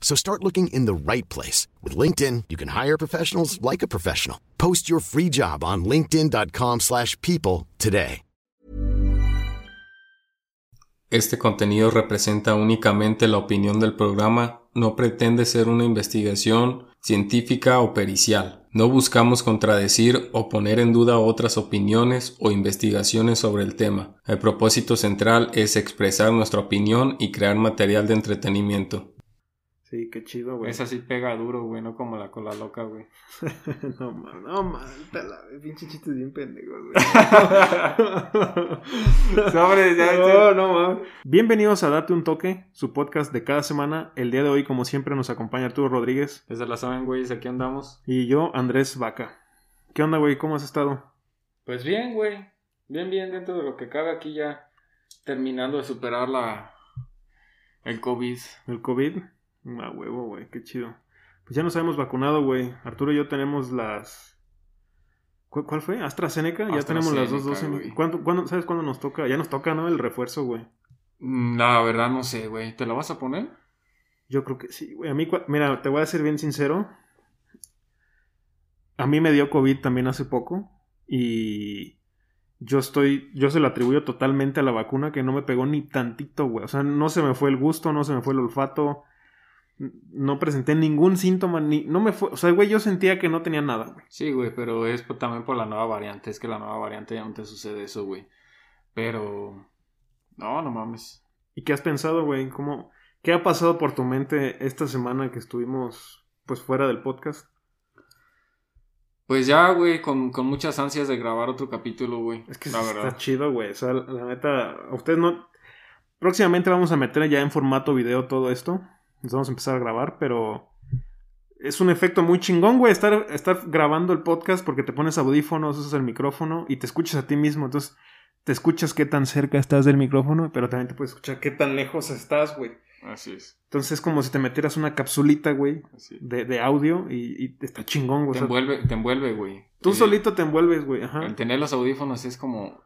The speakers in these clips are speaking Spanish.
So start looking in the right place. With LinkedIn, you can hire professionals like a professional. Post your free job on linkedin.com/people today. Este contenido representa únicamente la opinión del programa, no pretende ser una investigación científica o pericial. No buscamos contradecir o poner en duda otras opiniones o investigaciones sobre el tema. El propósito central es expresar nuestra opinión y crear material de entretenimiento. Sí, qué chido, güey. Esa sí pega duro, güey, no como la cola loca, güey. no, man, no, la pinche chistes bien pendejos, güey. Sobre, ya, No, no, man. Bienvenidos a Date un Toque, su podcast de cada semana. El día de hoy, como siempre, nos acompaña Arturo Rodríguez Desde la saben, güey, aquí andamos. y yo, Andrés Vaca. ¿Qué onda, güey? ¿Cómo has estado? Pues bien, güey. Bien, bien, dentro de lo que cabe aquí ya terminando de superar la... El COVID. ¿El COVID? Ah, huevo, güey, qué chido. Pues ya nos habíamos vacunado, güey. Arturo y yo tenemos las... ¿Cu- ¿Cuál fue? ¿AstraZeneca? Ya tenemos las dos AstraZeneca, dosis. ¿Cuándo, cuándo- ¿Sabes cuándo nos toca? Ya nos toca, ¿no? El refuerzo, güey. Mm, La verdad no sé, güey. ¿Te la vas a poner? Yo creo que sí, güey. A mí, mira, te voy a ser bien sincero. A mí me dio COVID también hace poco. Y yo estoy, yo se lo atribuyo totalmente a la vacuna que no me pegó ni tantito, güey. O sea, no se me fue el gusto, no se me fue el olfato. No presenté ningún síntoma, ni, no me fue, o sea, güey, yo sentía que no tenía nada, güey. Sí, güey, pero es por- también por la nueva variante. Es que la nueva variante ya no te sucede eso, güey. Pero... No, no mames. ¿Y qué has pensado, güey? ¿Cómo, qué ha pasado por tu mente esta semana que estuvimos, pues, fuera del podcast? Pues ya, güey, con, con muchas ansias de grabar otro capítulo, güey. Es que la está verdad. chido, güey. O sea, la, la neta, a ustedes no. Próximamente vamos a meter ya en formato video todo esto. Nos vamos a empezar a grabar, pero es un efecto muy chingón, güey, estar, estar grabando el podcast porque te pones audífonos, usas el micrófono y te escuchas a ti mismo. Entonces, te escuchas qué tan cerca estás del micrófono, pero también te puedes escuchar qué tan lejos estás, güey. Así es. Entonces, es como si te metieras una capsulita, güey, de, de audio y, y está chingón, güey. Te envuelve, te envuelve, güey. tú Eh, solito te envuelves, güey. Ajá. El tener los audífonos es como...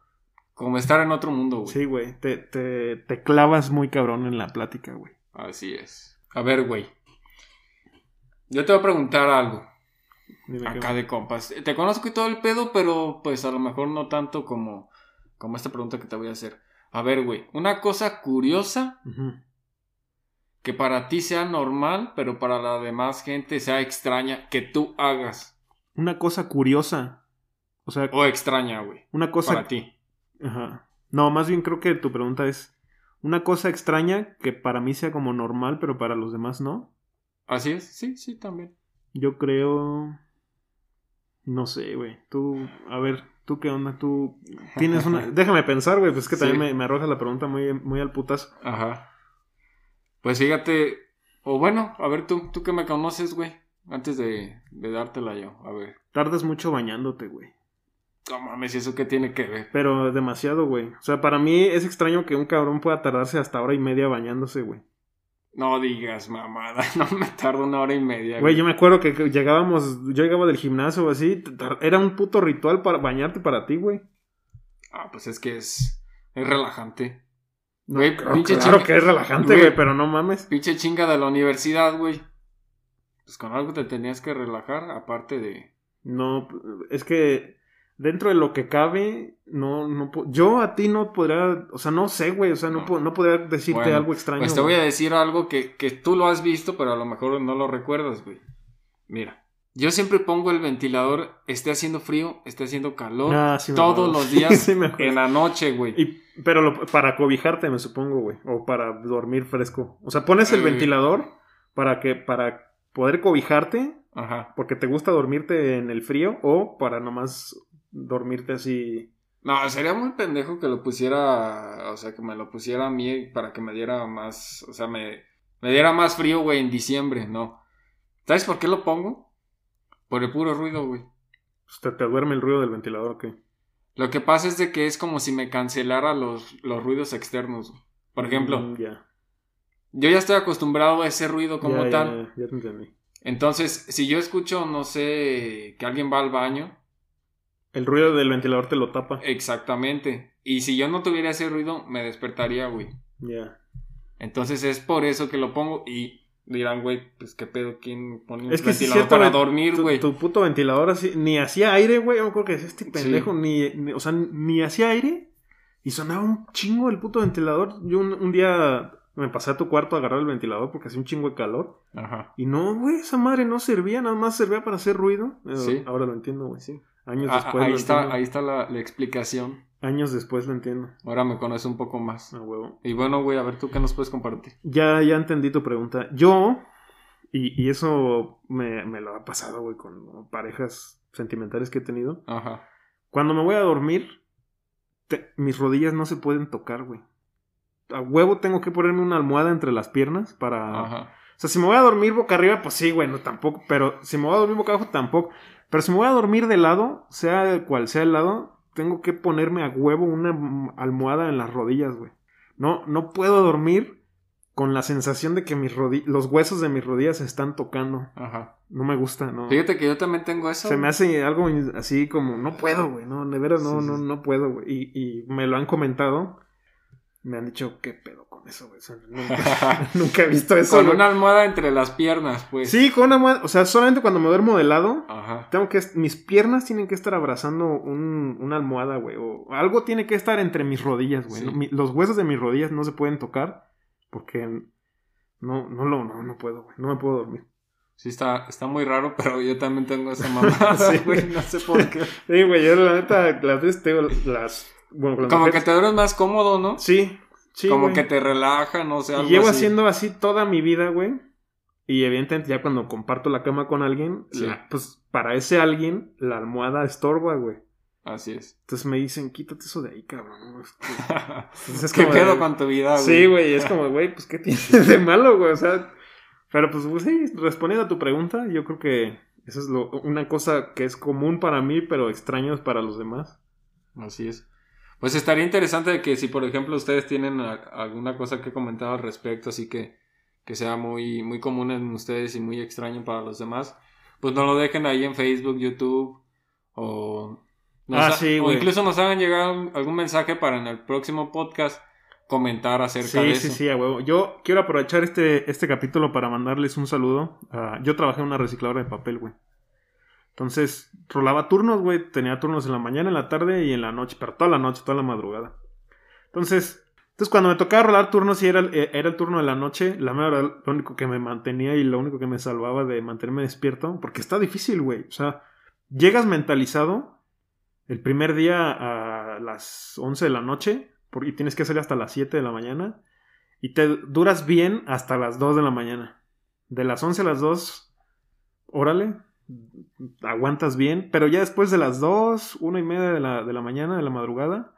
Como estar en otro mundo, güey. Sí, güey. Te, te, te clavas muy cabrón en la plática, güey. Así es. A ver, güey. Yo te voy a preguntar algo. Dime Acá de compas. Te conozco y todo el pedo, pero pues a lo mejor no tanto como, como esta pregunta que te voy a hacer. A ver, güey. Una cosa curiosa que para ti sea normal, pero para la demás gente sea extraña que tú hagas. Una cosa curiosa. O sea, O extraña, güey. una cosa. Para ti. Ajá. No, más bien creo que tu pregunta es. Una cosa extraña que para mí sea como normal, pero para los demás no. Así es. Sí, sí, también. Yo creo. No sé, güey. Tú. A ver, ¿tú qué onda? Tú. Tienes una. Déjame pensar, güey. Pues es que también Sí. me, me arroja la pregunta muy, muy al putazo. Ajá. Pues fíjate. O bueno, a ver tú, tú que me conoces, güey. Antes de, de dártela yo. A ver. Tardas mucho bañándote, güey. No mames, ¿y eso qué tiene que ver? Pero demasiado, güey. O sea, para mí es extraño que un cabrón pueda tardarse hasta hora y media bañándose, güey. No digas mamada, no me tardo una hora y media. Güey, yo me acuerdo que llegábamos, yo llegaba del gimnasio o así, era un puto ritual para bañarte para ti, güey. Ah, pues es que es, es relajante. No, Güey, claro, pinche claro chinga- que es relajante, Güey. güey, pero no mames. Pinche chinga de la universidad, güey. Pues con algo te tenías que relajar, aparte de... No, es que dentro de lo que cabe, no, no, yo a ti no podría, o sea, no sé, güey, o sea, no, No. po- no podría decirte Bueno, algo extraño. Pues te voy a decir algo que, que tú lo has visto, pero a lo mejor no lo recuerdas, güey. Mira, Yo siempre pongo el ventilador, esté haciendo frío, esté haciendo calor, Ah, sí todos los días Sí en la noche, güey. Y, pero lo- para cobijarte, me supongo, güey. O para dormir fresco. O sea, pones el Eh. ventilador para que, para poder cobijarte, Ajá. porque te gusta dormirte en el frío, o para nomás dormirte así. No, sería muy pendejo que lo pusiera, o sea, que me lo pusiera a mí para que me diera más, o sea, me, me diera más frío, güey, en diciembre, no. ¿Sabes por qué lo pongo? Por el puro ruido, güey. pues, te, te duerme el ruido del ventilador, ¿ok? Lo que pasa es de que es como si me cancelara los, los ruidos externos. güey. Por ejemplo, Mm, yo ya estoy acostumbrado a ese ruido como tal. Ya te entendí. Entonces, si yo escucho, no sé, que alguien va al baño, El ruido del ventilador te lo tapa. exactamente. Y si yo no tuviera ese ruido, me despertaría, güey. Ya. Entonces es por eso que lo pongo y dirán, güey, pues qué pedo, ¿quién pone un Es que sí, ventilador cierto, para dormir, güey? Tu, puto ventilador así, ni hacía aire, güey. Yo me acuerdo que decía este Sí. pendejo, ni, ni- o sea, ni hacía aire. Y sonaba un chingo el puto ventilador. Yo un, un día me pasé a tu cuarto a agarrar el ventilador porque hacía un chingo de calor. Ajá. Y no, güey, esa madre no servía, nada más servía para hacer ruido. Sí. Ahora lo entiendo, güey. Sí. Años Ah, después ahí, lo está, entiendo. ahí está la, la explicación. Años después lo entiendo. Ahora me conoce un poco más. A huevo. Y bueno, güey, a ver tú qué nos puedes compartir. Ya, ya entendí tu pregunta. Yo, y, y eso me, me lo ha pasado, güey, con parejas sentimentales que he tenido. Ajá. Cuando me voy a dormir, te- mis rodillas no se pueden tocar, güey. A huevo tengo que ponerme una almohada entre las piernas para... Ajá. O sea, si me voy a dormir boca arriba, pues sí, güey, no tampoco. Pero si me voy a dormir boca abajo, tampoco. Pero si me voy a dormir de lado, sea cual sea el lado, tengo que ponerme a huevo una almohada en las rodillas, güey. No, no puedo dormir con la sensación de que mis los huesos de mis rodillas se están tocando. Ajá. No me gusta, no. Fíjate que yo también tengo eso. Se me hace algo así como, no puedo, güey, no, de veras no, Sí, sí, no, no puedo, güey. Y, y me lo han comentado. Me han dicho, ¿qué pedo con eso, güey? Nunca, nunca he visto eso. Con güey. una almohada entre las piernas, pues. Sí, con una almohada. O sea, solamente cuando me duermo de lado, Ajá. tengo que. Mis piernas tienen que estar abrazando un- una almohada, güey. O algo tiene que estar entre mis rodillas, güey. Sí. ¿no? Mi- los huesos de mis rodillas no se pueden tocar. Porque no, no lo, no, no puedo, güey. No me puedo dormir. Sí, está, está muy raro, pero yo también tengo esa mamada, Sí. güey. No sé por qué. Sí, güey, yo la neta, las veces tengo las. Bueno, con las Como que te duermes más cómodo, ¿no? Sí, sí. Como güey. que te relaja, no sé, Y algo llevo así. haciendo así toda mi vida, güey. Y evidentemente ya cuando comparto la cama con alguien, Sí. la- pues para ese alguien la almohada estorba, güey. Así es. Entonces me dicen, quítate eso de ahí, cabrón. ¿no? Es que- Entonces es ¿Qué de- con tu vida, güey? Sí, güey, es como, güey, pues qué tienes de malo, güey. O sea, pero pues pues, sí, respondiendo a tu pregunta, yo creo que eso es lo, una cosa que es común para mí, pero extraño para los demás. Así es. Pues estaría interesante que si, por ejemplo, ustedes tienen a- alguna cosa que comentar al respecto, así que, que sea muy, muy común en ustedes y muy extraño para los demás, pues no lo dejen ahí en Facebook, YouTube o, nos Ah, sí, o incluso nos hagan llegar algún mensaje para en el próximo podcast comentar acerca Sí, de sí, eso. sí, a huevo. Yo quiero aprovechar este, este capítulo para mandarles un saludo. Ah, yo trabajé en una recicladora de papel, güey. Entonces, rolaba turnos, güey. Tenía turnos en la mañana, en la tarde y en la noche, pero toda la noche, toda la madrugada. Entonces, entonces cuando me tocaba rolar turnos y era, el- eh, era el turno de la noche, la verdad, lo único que me mantenía y lo único que me salvaba de mantenerme despierto, porque está difícil, güey. O sea, llegas mentalizado el primer día a las 11 de la noche y tienes que salir hasta las 7 de la mañana y te duras bien hasta las 2 de la mañana. De las 11 a las 2, órale, aguantas bien, pero ya después de las 2, 1 y media de la, de la mañana, de la madrugada,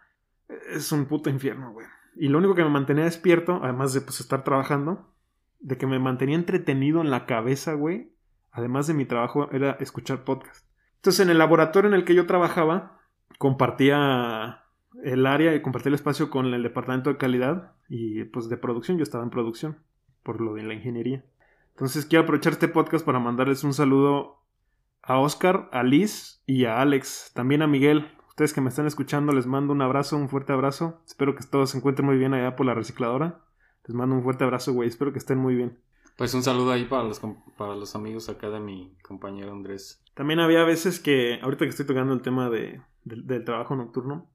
es un puto infierno, güey. Y lo único que me mantenía despierto, además de pues, estar trabajando, de que me mantenía entretenido en la cabeza, güey, además de mi trabajo, era escuchar podcast. Entonces, en el laboratorio en el que yo trabajaba, compartía el área y compartía el espacio con el departamento de calidad y pues de producción. Yo estaba en producción por lo de la ingeniería. Entonces, quiero aprovechar este podcast para mandarles un saludo a Oscar, a Liz y a Alex. También a Miguel. Ustedes que me están escuchando, les mando un abrazo, un fuerte abrazo. Espero que todos se encuentren muy bien allá por la recicladora. Les mando un fuerte abrazo, güey. Espero que estén muy bien. Pues un saludo ahí para los, para los amigos acá de mi compañero Andrés. También había veces que, ahorita que estoy tocando el tema de, del- del trabajo nocturno,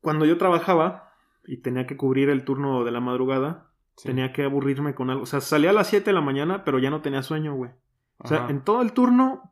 cuando yo trabajaba y tenía que cubrir el turno de la madrugada, Sí. tenía que aburrirme con algo. O sea, salía a las 7 de la mañana, pero ya no tenía sueño, güey. O sea, Ajá. en todo el turno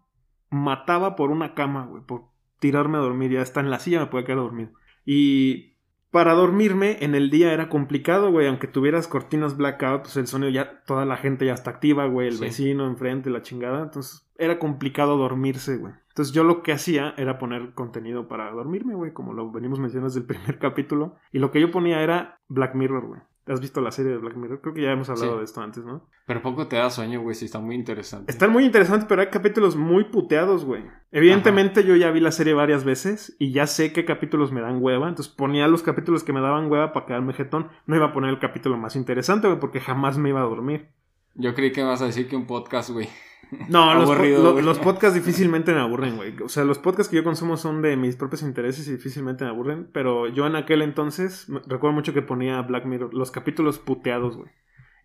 mataba por una cama, güey, por tirarme a dormir. Ya hasta en la silla me podía quedar dormido. Y para dormirme en el día era complicado, güey. Aunque tuvieras cortinas blackout, pues el sonido ya, toda la gente ya está activa, güey. El Sí. vecino enfrente, la chingada. Entonces era complicado dormirse, güey. Entonces yo lo que hacía era poner contenido para dormirme, güey. Como lo venimos mencionando desde el primer capítulo. Y lo que yo ponía era Black Mirror, güey. ¿Has visto la serie de Black Mirror? Creo que ya hemos hablado Sí. de esto antes, ¿no? Pero poco te da sueño, güey, si está muy interesante. Están muy interesantes, pero hay capítulos muy puteados, güey. Evidentemente yo ya vi la serie varias veces y ya sé qué capítulos me dan hueva. Entonces ponía los capítulos que me daban hueva para quedarme jetón. No iba a poner el capítulo más interesante, güey, porque jamás me iba a dormir. Yo creí que vas a decir que un podcast, güey. No, los, po- lo- los podcasts difícilmente me aburren, güey. O sea, los podcasts que yo consumo son de mis propios intereses y difícilmente me aburren. Pero yo en aquel entonces recuerdo mucho que ponía Black Mirror, los capítulos puteados, güey.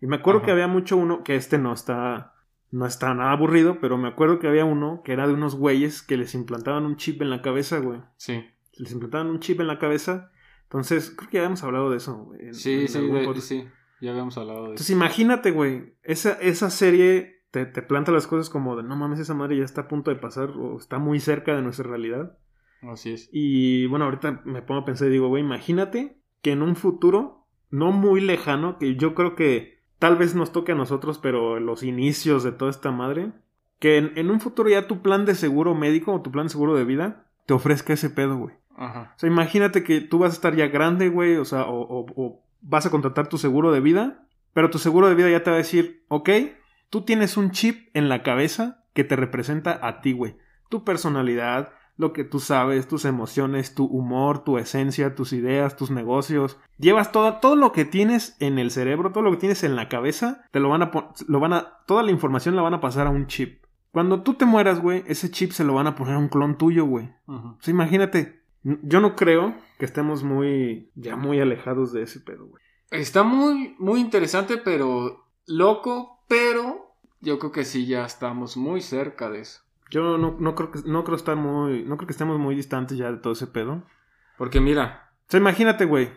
Y me acuerdo Ajá. que había mucho uno, que este no está, no está nada aburrido, pero me acuerdo que había uno que era de unos güeyes que les implantaban un chip en la cabeza, güey. Sí. Les implantaban un chip en la cabeza. Entonces, creo que ya habíamos hablado de eso, güey. Sí, en sí, de- sí. Ya habíamos hablado de Entonces eso. imagínate, güey, esa, esa serie te, te planta las cosas como de no mames, esa madre ya está a punto de pasar o está muy cerca de nuestra realidad. Así es. Y bueno, ahorita me pongo a pensar y digo, güey, imagínate que en un futuro no muy lejano, que yo creo que tal vez nos toque a nosotros, pero los inicios de toda esta madre, que en, en un futuro ya tu plan de seguro médico o tu plan de seguro de vida te ofrezca ese pedo, güey. Ajá. O sea, imagínate que tú vas a estar ya grande, güey, o sea, o, o- o vas a contratar tu seguro de vida, pero tu seguro de vida ya te va a decir, ok, tú tienes un chip en la cabeza que te representa a ti, güey. Tu personalidad, lo que tú sabes, tus emociones, tu humor, tu esencia, tus ideas, tus negocios. Llevas todo, todo lo que tienes en el cerebro, todo lo que tienes en la cabeza, te lo van a, lo van a, toda la información la van a pasar a un chip. Cuando tú te mueras, güey, ese chip se lo van a poner a un clon tuyo, güey. Sea, imagínate. Yo no creo que estemos muy. ya muy alejados de ese pedo, güey. Está muy, muy interesante, pero loco, pero yo creo que sí ya estamos muy cerca de eso. Yo no, no creo que no creo estar muy. no creo que estemos muy distantes ya de todo ese pedo. Porque mira, O sea, imagínate, güey.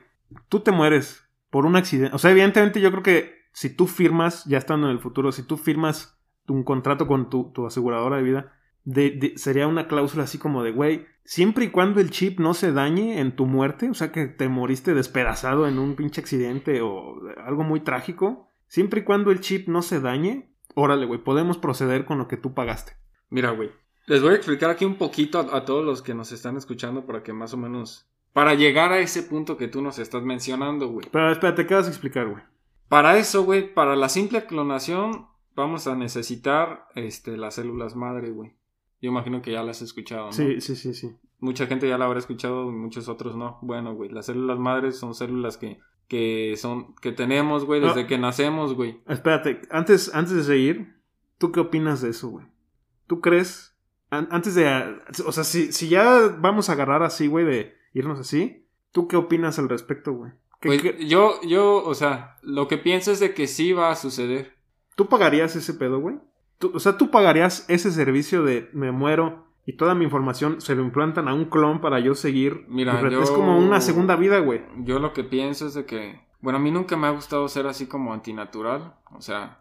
Tú te mueres por un accidente. O sea, evidentemente yo creo que si tú firmas, ya estando en el futuro, si tú firmas un contrato con tu, tu aseguradora de vida, de- de- sería una cláusula así como de, güey, siempre y cuando el chip no se dañe en tu muerte, o sea, que te moriste despedazado en un pinche accidente o algo muy trágico, siempre y cuando el chip no se dañe, órale, güey, podemos proceder con lo que tú pagaste. mira, güey. Les voy a explicar aquí un poquito a, a todos los que nos están escuchando para que más o menos... Para llegar a ese punto que tú nos estás mencionando, güey. Pero espérate, ¿qué vas a explicar, güey? Para eso, güey, para la simple clonación, vamos a necesitar este, las células madre, güey. Yo imagino que ya las has escuchado, ¿no? Sí, sí, sí, sí. Mucha gente ya la habrá escuchado, muchos otros no. Bueno, güey, las células madres son células que, que son, que tenemos, güey, desde Ah. que nacemos, güey. Espérate, antes, antes de seguir, ¿tú qué opinas de eso, güey? ¿Tú crees? an- antes de. O sea, si, si ya vamos a agarrar así, güey, de irnos así, ¿tú qué opinas al respecto, güey? ¿Qué- Pues, yo, yo, o sea, lo que pienso es de que sí va a suceder. ¿Tú pagarías ese pedo, güey? Tú- o sea, ¿tú pagarías ese servicio de me muero y toda mi información se lo implantan a un clon para yo seguir? Mira, yo- Es como una segunda vida, güey. Yo lo que pienso es de que, bueno, a mí nunca me ha gustado ser así como antinatural. O sea,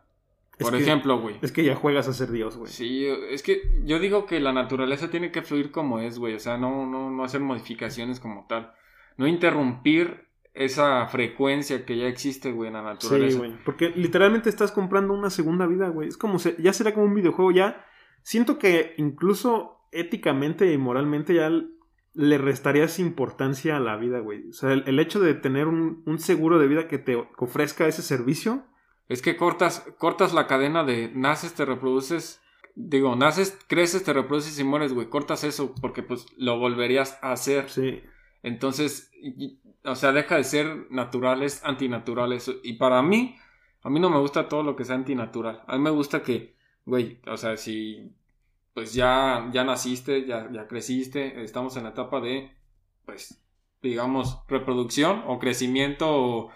Es por que- ejemplo, güey. Es que ya juegas a ser Dios, güey. Sí, es que yo digo que la naturaleza tiene que fluir como es, güey. O sea, no, no, no hacer modificaciones como tal. No interrumpir esa frecuencia que ya existe, güey, en la Sí, naturaleza. güey. Porque literalmente estás comprando una segunda vida, güey. Es como se, ya será como un videojuego. Ya siento que incluso éticamente y moralmente ya le restarías importancia a la vida, güey. O sea, el, el hecho de tener un, un seguro de vida que te ofrezca ese servicio. Es que cortas, cortas la cadena de naces, te reproduces. Digo, naces, creces, te reproduces y mueres, güey. Cortas eso porque pues lo volverías a hacer. Sí. Entonces, y- o sea, deja de ser natural, es antinatural eso. Y para mí, a mí no me gusta todo lo que sea antinatural. A mí me gusta que, güey, o sea, si pues ya, ya naciste, ya, ya creciste, estamos en la etapa de, pues, digamos, reproducción o crecimiento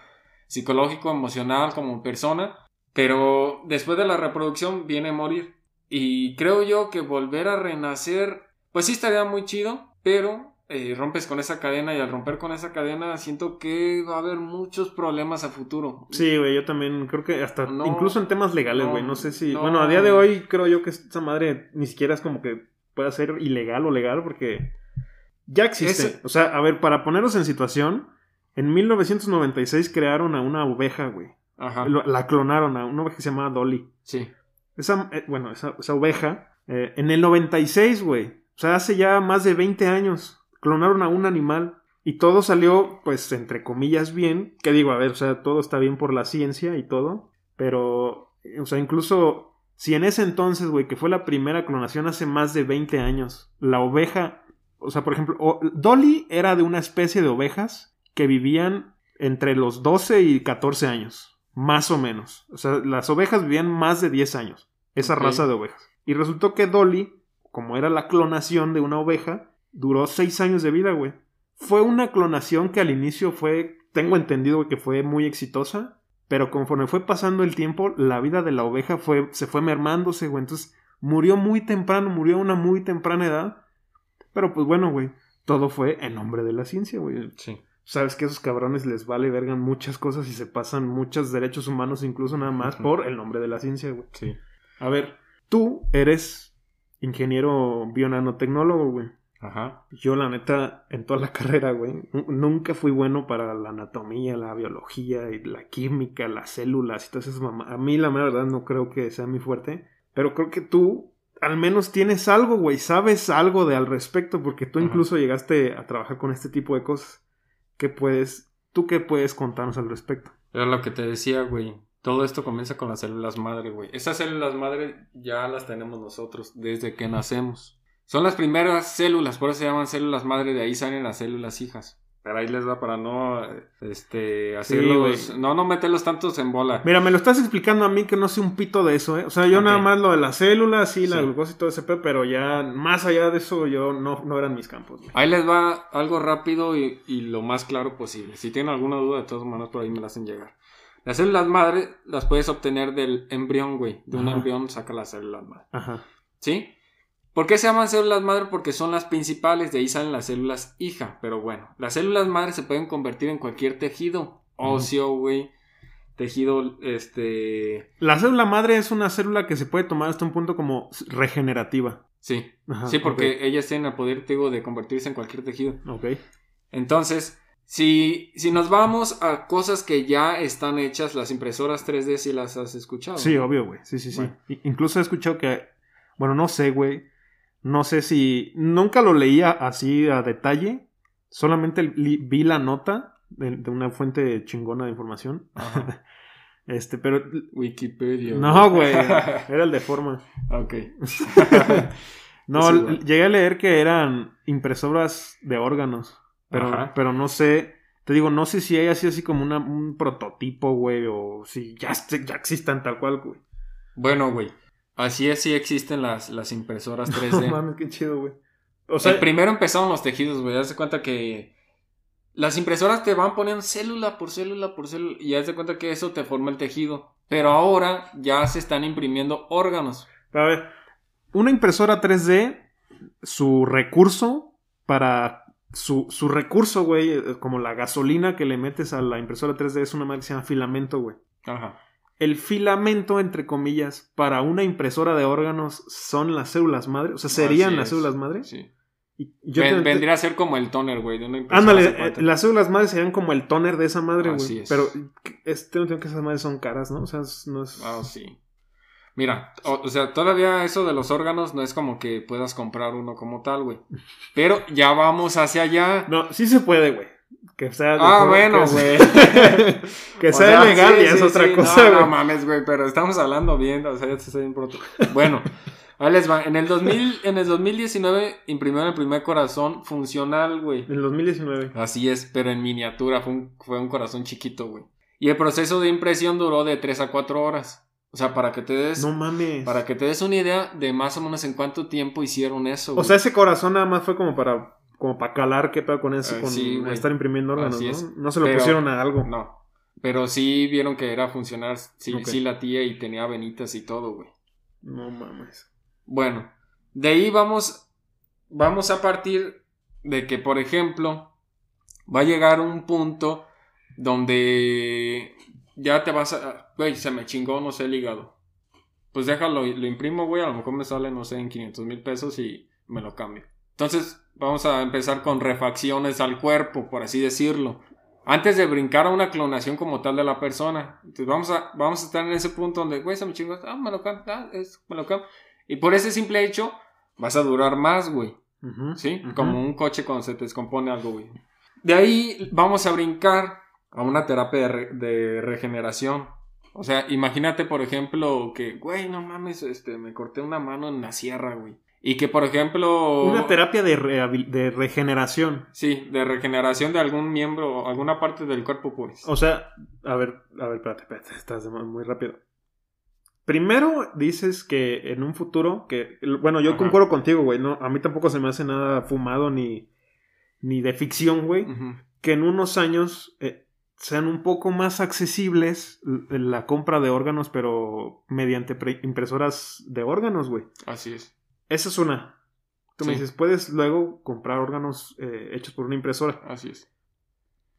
psicológico, emocional como persona. Pero después de la reproducción viene morir. Y creo yo que volver a renacer, pues sí estaría muy chido, pero eh, rompes con esa cadena y al romper con esa cadena siento que va a haber muchos problemas a futuro. Sí, güey, yo también creo que hasta No, incluso en temas legales, güey, no, sé si, no. bueno, a día de hoy creo yo que esa madre ni siquiera es como que pueda ser ilegal o legal porque ya existe. Ese- O sea, a ver, para ponernos en situación, en 1996 crearon a una oveja, güey. Ajá. La clonaron a una oveja que se llamaba Dolly. Sí. Esa, eh, bueno, esa, esa oveja, eh, en el 96, güey, o sea, hace ya más de 20 años, clonaron a un animal y todo salió, pues, entre comillas, bien. Que digo, a ver, o sea, todo está bien por la ciencia y todo, pero, eh, o sea, incluso si en ese entonces, güey, que fue la primera clonación hace más de 20 años, la oveja, o sea, por ejemplo, o- Dolly era de una especie de ovejas que vivían entre los 12 y 14 años, más o menos. O sea, las ovejas vivían más de 10 años, esa raza de ovejas. Y resultó que Dolly, como era la clonación de una oveja, duró 6 años de vida, güey. Fue una clonación que al inicio fue, tengo entendido güey, que fue muy exitosa, pero conforme fue pasando el tiempo, la vida de la oveja fue, se fue mermándose, güey. Entonces murió muy temprano, murió a una muy temprana edad. Pero pues bueno, güey, todo fue en nombre de la ciencia, güey. Sí. Sabes que a esos cabrones les vale vergan muchas cosas y se pasan muchos derechos humanos, incluso nada más por el nombre de la ciencia, güey. Sí. A ver, tú eres ingeniero bionanotecnólogo, güey. Ajá. Yo, la neta, en toda la carrera, güey, nu- nunca fui bueno para la anatomía, la biología, y la química, las células y todas esas mamás. A mí, la mera verdad, no creo que sea mi fuerte. Pero creo que tú, al menos, tienes algo, güey. Sabes algo de al respecto, porque tú Ajá. incluso llegaste a trabajar con este tipo de cosas. ¿Qué puedes, tú qué puedes contarnos al respecto? Era lo que te decía, güey. Todo esto comienza con las células madre, güey. Esas células madre ya las tenemos nosotros desde que nacemos. Son las primeras células, por eso se llaman células madre, de ahí salen las células hijas. Pero ahí les va para no, este, hacerlos, no, no meterlos tantos en bola. Mira, me lo estás explicando a mí que no sé un pito de eso, ¿eh? O sea, yo nada más lo de las células, sí, la Sí. glucosa y todo ese pero ya más allá de eso, yo no, no eran mis campos, güey. Ahí les va algo rápido y, y lo más claro posible. Si tienen alguna duda, de todas maneras, por ahí me la hacen llegar. Las células madre las puedes obtener del embrión, güey. De un embrión saca las células madre. Ajá. ¿Sí? ¿Por qué se llaman células madre? Porque son las principales, de ahí salen las células hija. Pero bueno, las células madre se pueden convertir en cualquier tejido. Óseo, güey. Tejido, este... La célula madre es una célula que se puede tomar hasta un punto como regenerativa. Sí. Ajá, sí, porque ellas tienen el poder, te digo, de convertirse en cualquier tejido. Ok. Entonces, si, si nos vamos a cosas que ya están hechas, las impresoras 3D, si las has escuchado. Sí, obvio, güey. Sí, sí, sí. Bueno. Incluso he escuchado que, bueno, no sé, güey. No sé si, nunca lo leía así a detalle. Solamente vi la nota de, de una fuente chingona de información. Ajá. Este, pero Wikipedia. no, güey. Era el de forma. ok. No, llegué a leer que eran impresoras de órganos. Pero, Ajá. pero no sé. Te digo, no sé si hay así, así como una- un prototipo, güey. O si ya, ya existan tal cual, güey. Bueno, güey. Así es, sí existen las, las impresoras No 3D. mames, qué chido, güey. O sea, el primero empezaron los tejidos, güey. Haz de cuenta que las impresoras te van poniendo célula por célula por célula. Y haz de cuenta que eso te forma el tejido. Pero ahora ya se están imprimiendo órganos. a ver, una impresora 3D, su recurso para. Su, su recurso, güey, eh, como la gasolina que le metes a la impresora 3D es una madre que se llama filamento, güey. Ajá. El filamento, entre comillas, para una impresora de órganos son las células madre. O sea, serían Así las es. células madre. Sí. Y yo Ven- te- vendría a ser como el toner, güey, de una impresora. Ándale, eh, las células madres serían como el toner de esa madre, Así güey. es. Pero este no tengo que esas madres son caras, ¿no? O sea, no es. Ah, sí. Mira, o, o sea, todavía eso de los órganos no es como que puedas comprar uno como tal, güey. Pero ya vamos hacia allá. No, sí se puede, güey. Que sea. de Ah, bueno, que güey. sea- que O sea sea, legal sí, y es sí, otra sí, cosa, no, güey. No mames, güey, pero estamos hablando bien, o sea, ya estoy bien pronto. Bueno, ahí les va. En el 2000, en el 2019 imprimieron el primer corazón funcional, güey. En el 2019. Así es, pero en miniatura, fue un, fue un corazón chiquito, güey. Y el proceso de impresión duró de 3 a 4 horas. O sea, para que te des, No mames. para que te des una idea de más o menos en cuánto tiempo hicieron eso, O güey. sea, ese corazón nada más fue como para. Como para calar qué pedo con eso, Eh, con sí, güey. estar imprimiendo órganos, Así ¿no? es. No se lo Pero- pusieron a algo. No. Pero sí vieron que era funcionar, sí, Ok. sí latía y tenía venitas y todo, güey. No mames. Bueno, de ahí vamos, vamos a partir de que, por ejemplo, va a llegar un punto donde ya te vas a... Güey, se me chingó, no sé, el hígado. Pues déjalo, lo imprimo, güey, a lo mejor me sale, no sé, en 500 mil pesos y me lo cambio. Entonces, vamos a empezar con refacciones al cuerpo, por así decirlo. Antes de brincar a una clonación como tal de la persona. Entonces, vamos a, vamos a estar en ese punto donde, güey, se me chingó, ah, me lo cambio, ah, es, me lo cambio. Y por ese simple hecho, vas a durar más, güey. ¿Sí? Como un coche cuando se te descompone algo, güey. De ahí vamos a brincar a una terapia de, re- de regeneración. O sea, imagínate, por ejemplo, que, güey, no mames, este, me corté una mano en la sierra, güey. Y que, por ejemplo... Una terapia de, rehabil- de regeneración. Sí, de regeneración de algún miembro, alguna parte del cuerpo, pues. O sea, a ver, a ver, espérate, espérate, estás muy rápido. Primero dices que en un futuro, que bueno, yo Ajá. concuerdo contigo, güey, no, a mí tampoco se me hace nada fumado ni, ni de ficción, güey, que en unos años eh, sean un poco más accesibles la compra de órganos, pero mediante pre- impresoras de órganos, güey. Así es. Esa es una. Tú me dices, puedes luego comprar órganos eh, hechos por una impresora. Así es.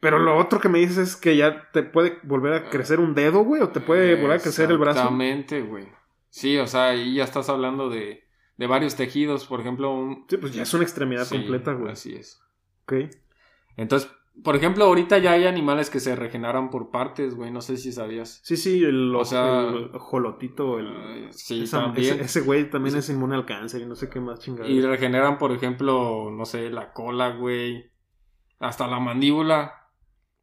Pero lo otro que me dices es que ya te puede volver a crecer un dedo, güey, o te puede volver a crecer el brazo. Exactamente, güey. Sí, o sea, ahí ya estás hablando de, de varios tejidos, por ejemplo, un... Sí, pues ya es una extremidad Sí, completa, güey. Así es. Ok. Entonces, por ejemplo, ahorita ya hay animales que se regeneran por partes, güey. No sé si sabías. Sí, sí, el, O sea, el jolotito, el, Eh, sí, esa- también. ese, ese güey también es inmune al cáncer y no sé qué más chingada. Y regeneran, por ejemplo, no sé, la cola, güey. Hasta la mandíbula.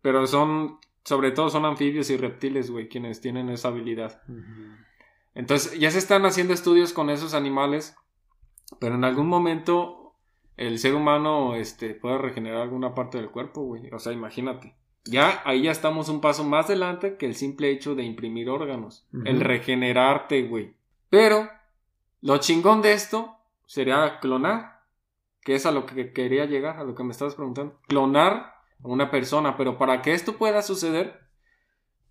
Pero son, sobre todo son anfibios y reptiles, güey, quienes tienen esa habilidad. Entonces, ya se están haciendo estudios con esos animales. Pero en algún momento el ser humano este, puede regenerar alguna parte del cuerpo, güey. O sea, imagínate. Ya ahí ya estamos un paso más adelante que el simple hecho de imprimir órganos. El regenerarte, güey. Pero lo chingón de esto sería clonar. Que es a lo que quería llegar, a lo que me estabas preguntando. Clonar a una persona. Pero para que esto pueda suceder,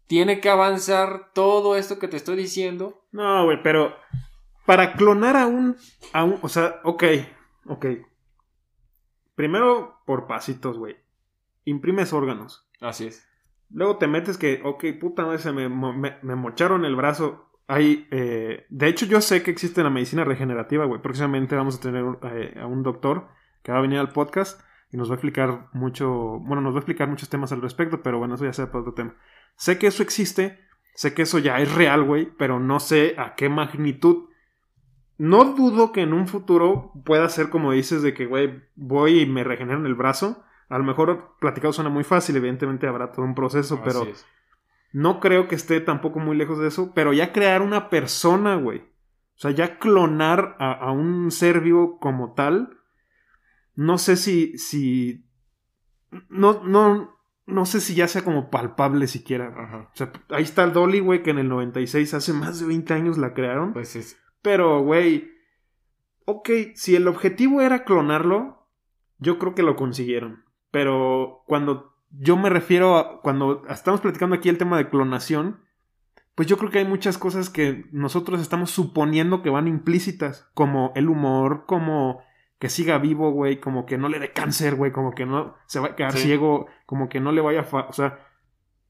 tiene que avanzar todo esto que te estoy diciendo. No, güey, pero para clonar a un, a un, o sea, ok, ok. Primero por pasitos, güey. Imprimes órganos. Así es. Luego te metes que, ok, puta madre, se me, mo- me, me mocharon el brazo. Hay, eh, de hecho, yo sé que existe la medicina regenerativa, güey. Próximamente vamos a tener eh, a un doctor que va a venir al podcast y nos va a explicar mucho, bueno, nos va a explicar muchos temas al respecto, pero bueno, eso ya sea para otro tema. Sé que eso existe, sé que eso ya es real, güey, pero no sé a qué magnitud. No dudo que en un futuro pueda ser como dices de que, güey, voy y me regeneran el brazo. A lo mejor platicado suena muy fácil, evidentemente habrá todo un proceso, pero es. no creo que esté tampoco muy lejos de eso. Pero ya crear una persona, güey. O sea, ya clonar a, a un ser vivo como tal. No sé si. si. No, no. No sé si ya sea como palpable siquiera. Ajá. O sea, ahí está el Dolly, güey, que en el 96, hace más de 20 años la crearon. Pues es. Pero, güey. Ok, si el objetivo era clonarlo, yo creo que lo consiguieron. Pero cuando yo me refiero a. Cuando estamos platicando aquí el tema de clonación, pues yo creo que hay muchas cosas que nosotros estamos suponiendo que van implícitas. Como el humor, como que siga vivo, güey, como que no le dé cáncer, güey, como que no se va a quedar Sí. ciego, como que no le vaya a... O sea,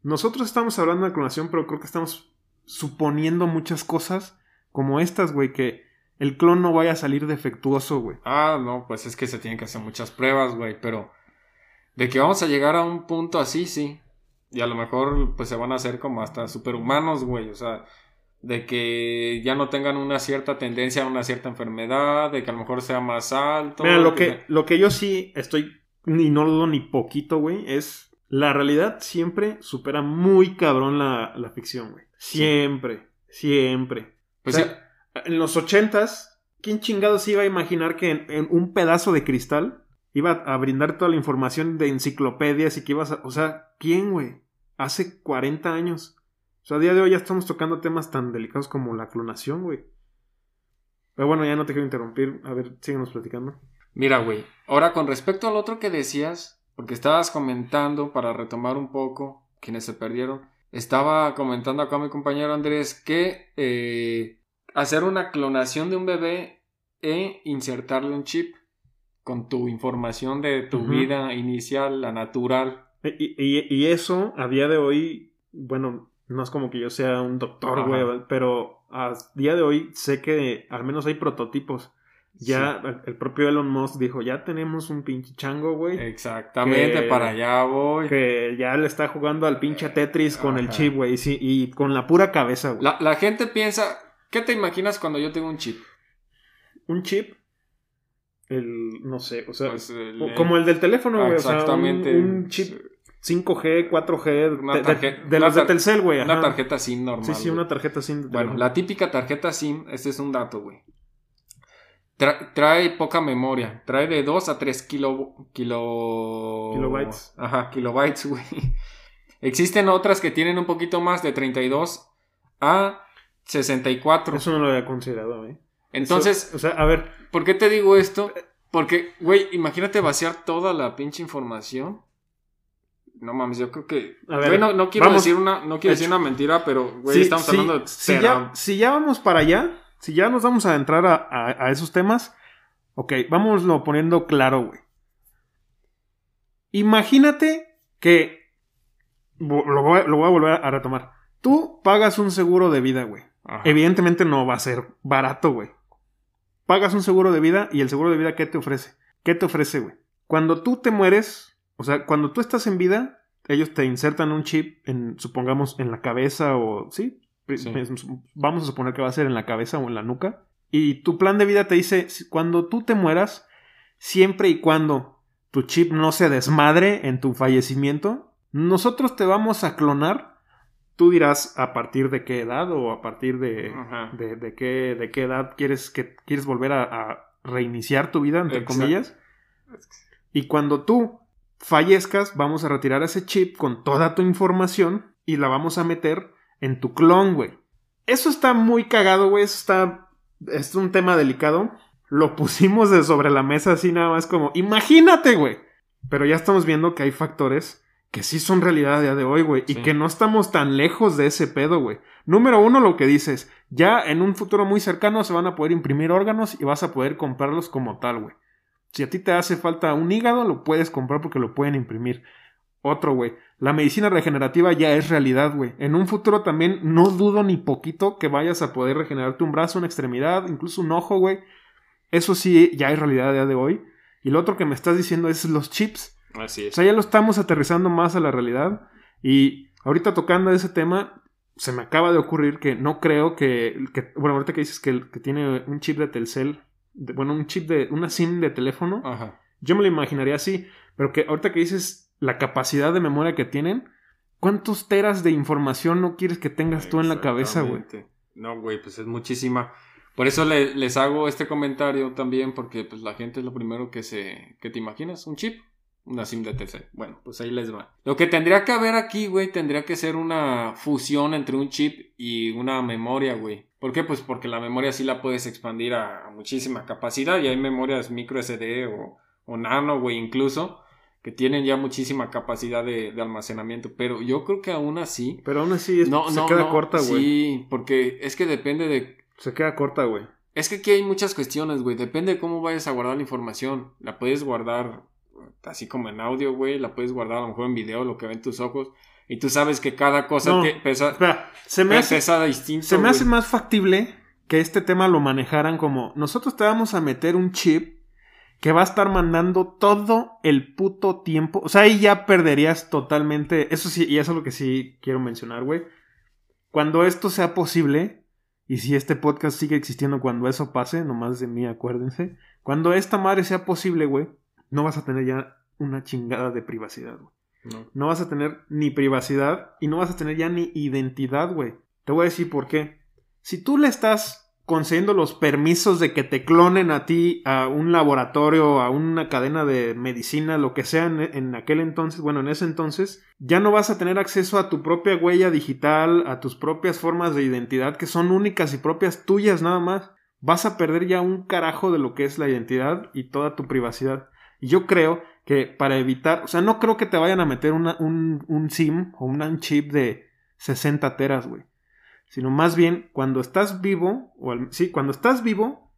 nosotros estamos hablando de clonación, pero creo que estamos suponiendo muchas cosas como estas, güey, que el clon no vaya a salir defectuoso, güey. Ah, no, pues es que se tienen que hacer muchas pruebas, güey, pero de que vamos a llegar a un punto así, sí. Y a lo mejor pues se van a hacer como hasta superhumanos, güey, o sea, de que ya no tengan una cierta tendencia a una cierta enfermedad, de que a lo mejor sea más alto. Mira, lo que que, lo que yo sí estoy, ni no lo dudo ni poquito, güey, es la realidad siempre supera muy cabrón la, la ficción, güey. Siempre, siempre. Pues O sí, sea, en los ochentas, ¿quién chingados iba a imaginar que en, en un pedazo de cristal iba a brindar toda la información de enciclopedias y que ibas a... O sea, ¿quién, güey? Hace 40 años. O sea, a día de hoy ya estamos tocando temas tan delicados como la clonación, güey. Pero bueno, ya no te quiero interrumpir. A ver, síguenos platicando. Mira, güey, ahora con respecto al otro que decías, porque estabas comentando, para retomar un poco, quienes se perdieron, estaba comentando acá mi compañero Andrés que eh, hacer una clonación de un bebé e insertarle un chip. con tu información de tu vida inicial, la natural. Y, y- y eso, a día de hoy, bueno, no es como que yo sea un doctor, güey, pero a día de hoy sé que al menos hay prototipos. Ya el- el propio Elon Musk dijo, ya tenemos un pinche chango, güey. Exactamente, Que- para allá voy. Que ya le está jugando al pinche Tetris con el chip, güey. Y, sí, y con la pura cabeza, güey. La, la gente piensa, ¿qué te imaginas cuando yo tengo un chip? Un chip. El, no sé, o sea, Pues, el- como el del teléfono, güey. O sea, un- Exactamente. un, chip 5G, 4G, Una de, de- de los de Telcel, güey. Una tarjeta SIM normal. Sí, sí, una tarjeta sin. Bueno, la típica tarjeta SIM, este es un dato, güey. Tra- trae poca memoria. Trae de 2 a 3 kilo, kilo... Kilobytes. Ajá, kilobytes, güey. Existen otras que tienen un poquito más de 32 a 64. Eso no lo había considerado, güey. Entonces, Eso- o sea, a ver, ¿por qué te digo esto? Porque, güey, imagínate vaciar toda la pinche información. No mames, yo creo que. A ver, Güey, no, no quiero vamos. decir una, no quiero decir una mentira, pero, güey, si, estamos si- hablando de si ya, si ya vamos para allá, si ya nos vamos a entrar a, a- a esos temas, ok, vámonoslo poniendo claro, güey. Imagínate que. Lo voy, a- lo voy a volver a retomar. Tú pagas un seguro de vida, güey. Evidentemente no va a ser barato, güey. Pagas un seguro de vida y el seguro de vida, ¿qué te ofrece? ¿Qué te ofrece, güey? Cuando tú te mueres, o sea, cuando tú estás en vida, ellos te insertan un chip en, supongamos, en la cabeza o, ¿sí? Sí. Vamos a suponer que va a ser en la cabeza o en la nuca. Y tu plan de vida te dice, cuando tú te mueras, siempre y cuando tu chip no se desmadre en tu fallecimiento, nosotros te vamos a clonar. Tú dirás a partir de qué edad o a partir de, de, de qué, de qué edad quieres, que, quieres volver a, a reiniciar tu vida, entre Exacto. comillas. Y cuando tú fallezcas, vamos a retirar ese chip con toda tu información y la vamos a meter en tu clon, güey. Eso está muy cagado, güey. Eso está. Es un tema delicado. Lo pusimos de sobre la mesa así nada más como. Imagínate, güey. Pero ya estamos viendo que hay factores que sí son realidad a día de hoy, güey. Sí. Y que no estamos tan lejos de ese pedo, güey. Número uno, lo que dices. Ya en un futuro muy cercano se van a poder imprimir órganos y vas a poder comprarlos como tal, güey. Si a ti te hace falta un hígado, lo puedes comprar porque lo pueden imprimir. Otro, güey. La medicina regenerativa ya es realidad, güey. En un futuro también no dudo ni poquito que vayas a poder regenerarte un brazo, una extremidad, incluso un ojo, güey. Eso sí, ya es realidad a día de hoy. Y lo otro que me estás diciendo es los chips. Así O es. sea, ya lo estamos aterrizando más a la realidad. Y ahorita tocando ese tema, se me acaba de ocurrir que no creo que. que- bueno, ahorita que dices que, que tiene un chip de Telcel. de- bueno, un chip de. una SIM de teléfono. Ajá. Yo me lo imaginaría así. Pero que ahorita que dices la capacidad de memoria que tienen. ¿Cuántos teras de información no quieres que tengas tú en la cabeza, güey? No, güey, pues es muchísima. Por eso le- les hago este comentario también, porque pues la gente es lo primero que se. que te imaginas, un chip, una SIM de Telcel. Bueno, pues ahí les va. Lo que tendría que haber aquí, güey, tendría que ser una fusión entre un chip y una memoria, güey. ¿Por qué? Pues porque la memoria sí la puedes expandir a, a muchísima capacidad y hay memorias micro SD o, o nano, güey, incluso, que tienen ya muchísima capacidad de, de almacenamiento. Pero yo creo que aún así. Pero aún así es- No, se no, queda no, corta, güey. Sí, porque es que depende de. Se queda corta, güey. Es que aquí hay muchas cuestiones, güey. Depende de cómo vayas a guardar la información. La puedes guardar así como en audio, güey. La puedes guardar a lo mejor en video, lo que ven tus ojos. Y tú sabes que cada cosa No, te pesa, Espera, se me hace, pesa distinto. se me güey. hace más factible que este tema lo manejaran como nosotros te vamos a meter un chip que va a estar mandando todo el puto tiempo. O sea, ahí ya perderías totalmente. Eso sí, y eso es lo que sí quiero mencionar, güey. Cuando esto sea posible, y si este podcast sigue existiendo cuando eso pase, nomás de mí acuérdense. Cuando esta madre sea posible, güey, no vas a tener ya una chingada de privacidad, güey. No. No vas a tener ni privacidad y no vas a tener ya ni identidad, güey. Te voy a decir por qué. Si tú le estás concediendo los permisos de que te clonen a ti, a un laboratorio, a una cadena de medicina, lo que sea en, aquel entonces, bueno, en ese entonces, ya no vas a tener acceso a tu propia huella digital, a tus propias formas de identidad que son únicas y propias tuyas nada más. Vas a perder ya un carajo de lo que es la identidad y toda tu privacidad. Y yo creo que para evitar, o sea, no creo que te vayan a meter una- un, un SIM o un chip de 60 teras, güey. Sino más bien, cuando estás vivo, o al- sí, cuando estás vivo,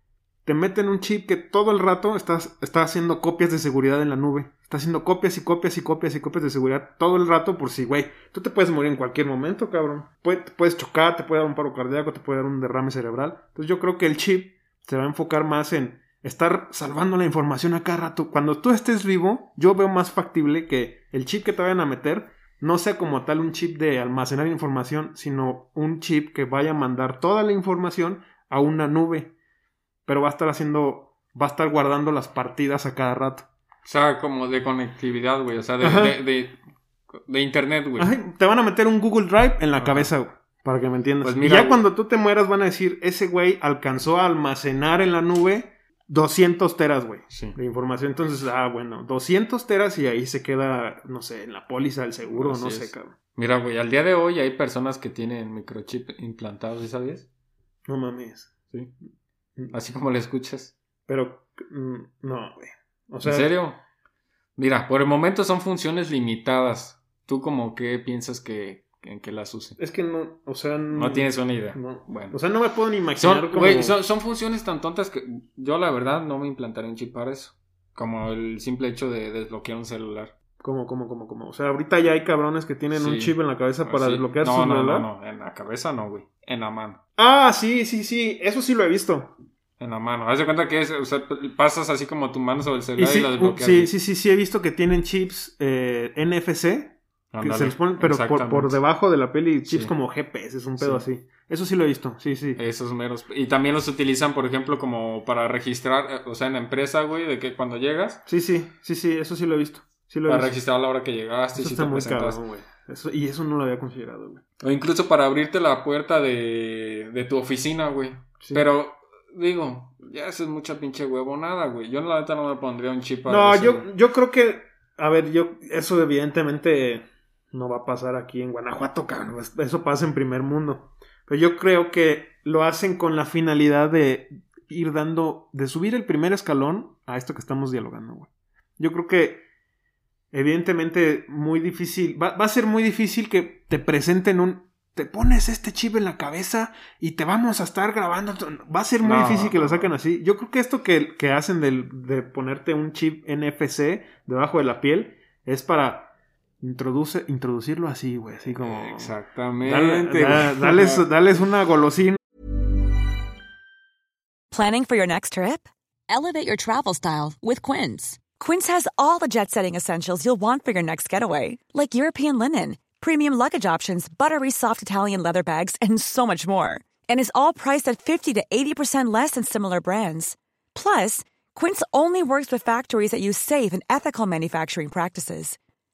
te meten un chip que todo el rato está, está haciendo copias de seguridad en la nube. Está haciendo copias y copias y copias y copias de seguridad todo el rato por si, güey, tú te puedes morir en cualquier momento, cabrón. te puedes chocar, te puede dar un paro cardíaco, te puede dar un derrame cerebral. Entonces yo creo que el chip se va a enfocar más en estar salvando la información a cada rato. Cuando tú estés vivo, yo veo más factible que el chip que te vayan a meter no sea como tal un chip de almacenar información, sino un chip que vaya a mandar toda la información a una nube pero va a estar haciendo, va a estar guardando las partidas a cada rato. O sea, como de conectividad, güey, o sea, de, de, internet, güey. te van a meter un Google Drive en la cabeza, güey, para que me entiendas. Pues y ya cuando tú te mueras van a decir, ese güey alcanzó a almacenar en la nube 200 teras, güey, de información. Entonces, ah, bueno, 200 teras y ahí se queda, no sé, en la póliza del seguro, no sé, cabrón. Mira, güey, al día de hoy hay personas que tienen microchip implantados, ¿sabías? No mames. Sí. Mm. Así como le escuchas. Pero, mm, no, güey. ¿En serio? Mira, por el momento son funciones limitadas. ¿Tú como qué piensas que, en qué las usen? Es que no, o sea... No, tienes una idea. No. Bueno. O sea, no me puedo ni imaginar son, son, funciones tan tontas que yo la verdad no me implantaré un chip para eso. Como el simple hecho de desbloquear un celular. ¿Cómo, cómo, cómo, cómo? O sea, ahorita ya hay cabrones que tienen un chip en la cabeza para desbloquear su celular. No, no, no, en la cabeza no, güey. En la mano. Ah, sí, sí, sí. Eso sí lo he visto. En la mano. Haz de cuenta que es, o sea, pasas así como tu mano sobre el celular y, sí, lo desbloqueas. Sí, sí, sí, sí, he visto que tienen chips eh, NFC. Que se les ponen, pero por, por, debajo de la peli, chips como GPS, es un pedo así. Eso sí lo he visto, sí, sí. Esos meros. Y también los utilizan, por ejemplo, como para registrar, eh, o sea, en la empresa, güey, de que cuando llegas. Sí, sí, sí, sí, eso sí lo he visto. Sí lo para registrar la hora que llegaste. Eso y está muy caro, güey. y eso no lo había considerado, güey. O incluso para abrirte la puerta de, de tu oficina, güey. Pero digo, ya eso es mucha pinche huevonada, güey. Yo la neta no me pondría un chip No, yo, yo creo que, a ver, yo, eso evidentemente no va a pasar aquí en Guanajuato, cabrón. Eso pasa en primer mundo. Pero yo creo que lo hacen con la finalidad de ir dando, de subir el primer escalón a esto que estamos dialogando, güey. Yo creo que, evidentemente, muy difícil, va, va a ser muy difícil que te presenten un te pones este chip en la cabeza y te vamos a estar grabando. Va a ser muy difícil que lo saquen así. Yo creo que esto que, que hacen de, de, ponerte un chip NFC debajo de la piel es para introduce, introducirlo así, güey. Así como. Exactamente. dales, dales una golosina. ¿Planning for your next trip? Elevate your travel style with Quince. Quince has all the jet setting essentials you'll want for your next getaway, like European linen premium luggage options, buttery soft Italian leather bags, and so much more. And is all priced at 50 to 80% less than similar brands. Plus, Quince only works with factories that use safe and ethical manufacturing practices.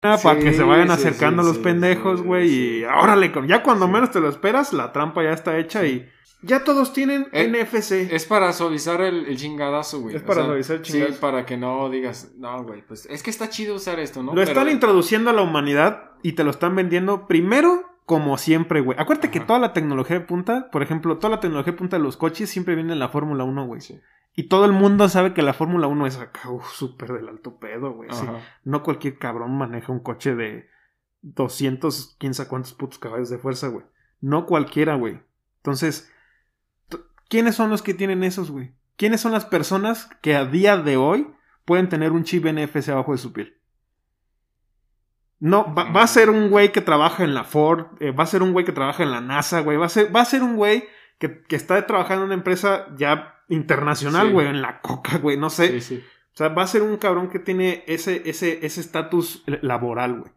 para que se vayan acercando sí, los pendejos, güey. Y órale, ya cuando menos te lo esperas, la trampa ya está hecha y ya todos tienen Eh, NFC. Es para suavizar el, el chingadazo, güey. Es para suavizar el chingadazo. Sí, para que no digas, no, güey, pues es que está chido usar esto, ¿no? lo están introduciendo a la humanidad y te lo están vendiendo primero como siempre, güey. Acuérdate que toda la tecnología de punta, por ejemplo, toda la tecnología de punta de los coches siempre viene en la Fórmula 1, güey. Sí. Y todo el mundo sabe que la Fórmula 1 es acá, súper del alto pedo, güey. sí. No cualquier cabrón maneja un coche de 200, quién sabe cuántos putos caballos de fuerza, güey. No cualquiera, güey. Entonces, ¿quiénes son los que tienen esos, güey? ¿Quiénes son las personas que a día de hoy pueden tener un chip NFC abajo de su piel? No, va, va a ser un güey que trabaja en la Ford, eh, va a ser un güey que trabaja en la NASA, güey, va a ser, va a ser un güey que, que está trabajando en una empresa ya internacional, Sí. güey, en la coca, güey, no sé. Sí, sí. O sea, va a ser un cabrón que tiene ese ese ese estatus laboral, güey.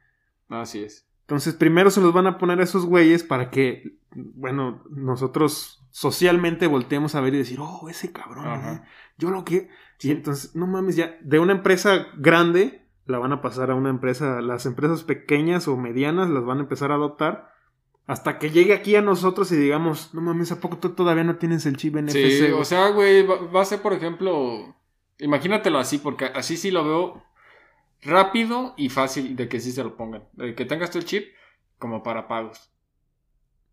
Así es. Entonces, primero se los van a poner a esos güeyes para que, bueno, nosotros socialmente volteemos a ver y decir, oh, ese cabrón, eh, yo lo que... Y entonces, no mames, ya, de una empresa grande la van a pasar a una empresa, las empresas pequeñas o medianas las van a empezar a adoptar hasta que llegue aquí a nosotros y digamos, no mames, ¿a poco tú todavía no tienes el chip NFC? Sí, güey?" o sea, güey, va, va a ser, por ejemplo, imagínatelo así, porque así sí lo veo rápido y fácil de que sí se lo pongan. De que tengas tu chip como para pagos.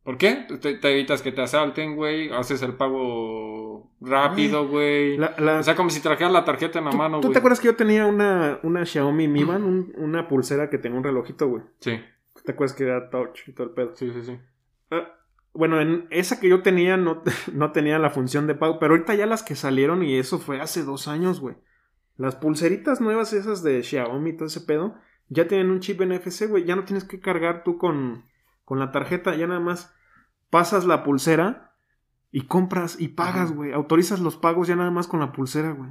¿Por qué? Te, te evitas que te asalten, güey, haces el pago rápido, güey. La- O sea, como si trajeras la tarjeta en la ¿Tú, mano, tú güey. te acuerdas que yo tenía una, una Xiaomi Mi Band, un- una pulsera que tenía un relojito, güey? Sí, ¿Te acuerdas que era touch y todo el pedo? sí, sí, sí. Ah, bueno, en esa que yo tenía no, no tenía la función de pago, pero ahorita ya las que salieron y eso fue hace dos años, güey. Las pulseritas nuevas esas de Xiaomi y todo ese pedo, ya tienen un chip NFC, güey. Ya no tienes que cargar tú con, con la tarjeta, ya nada más pasas la pulsera y compras y pagas, güey. Autorizas los pagos ya nada más con la pulsera, güey.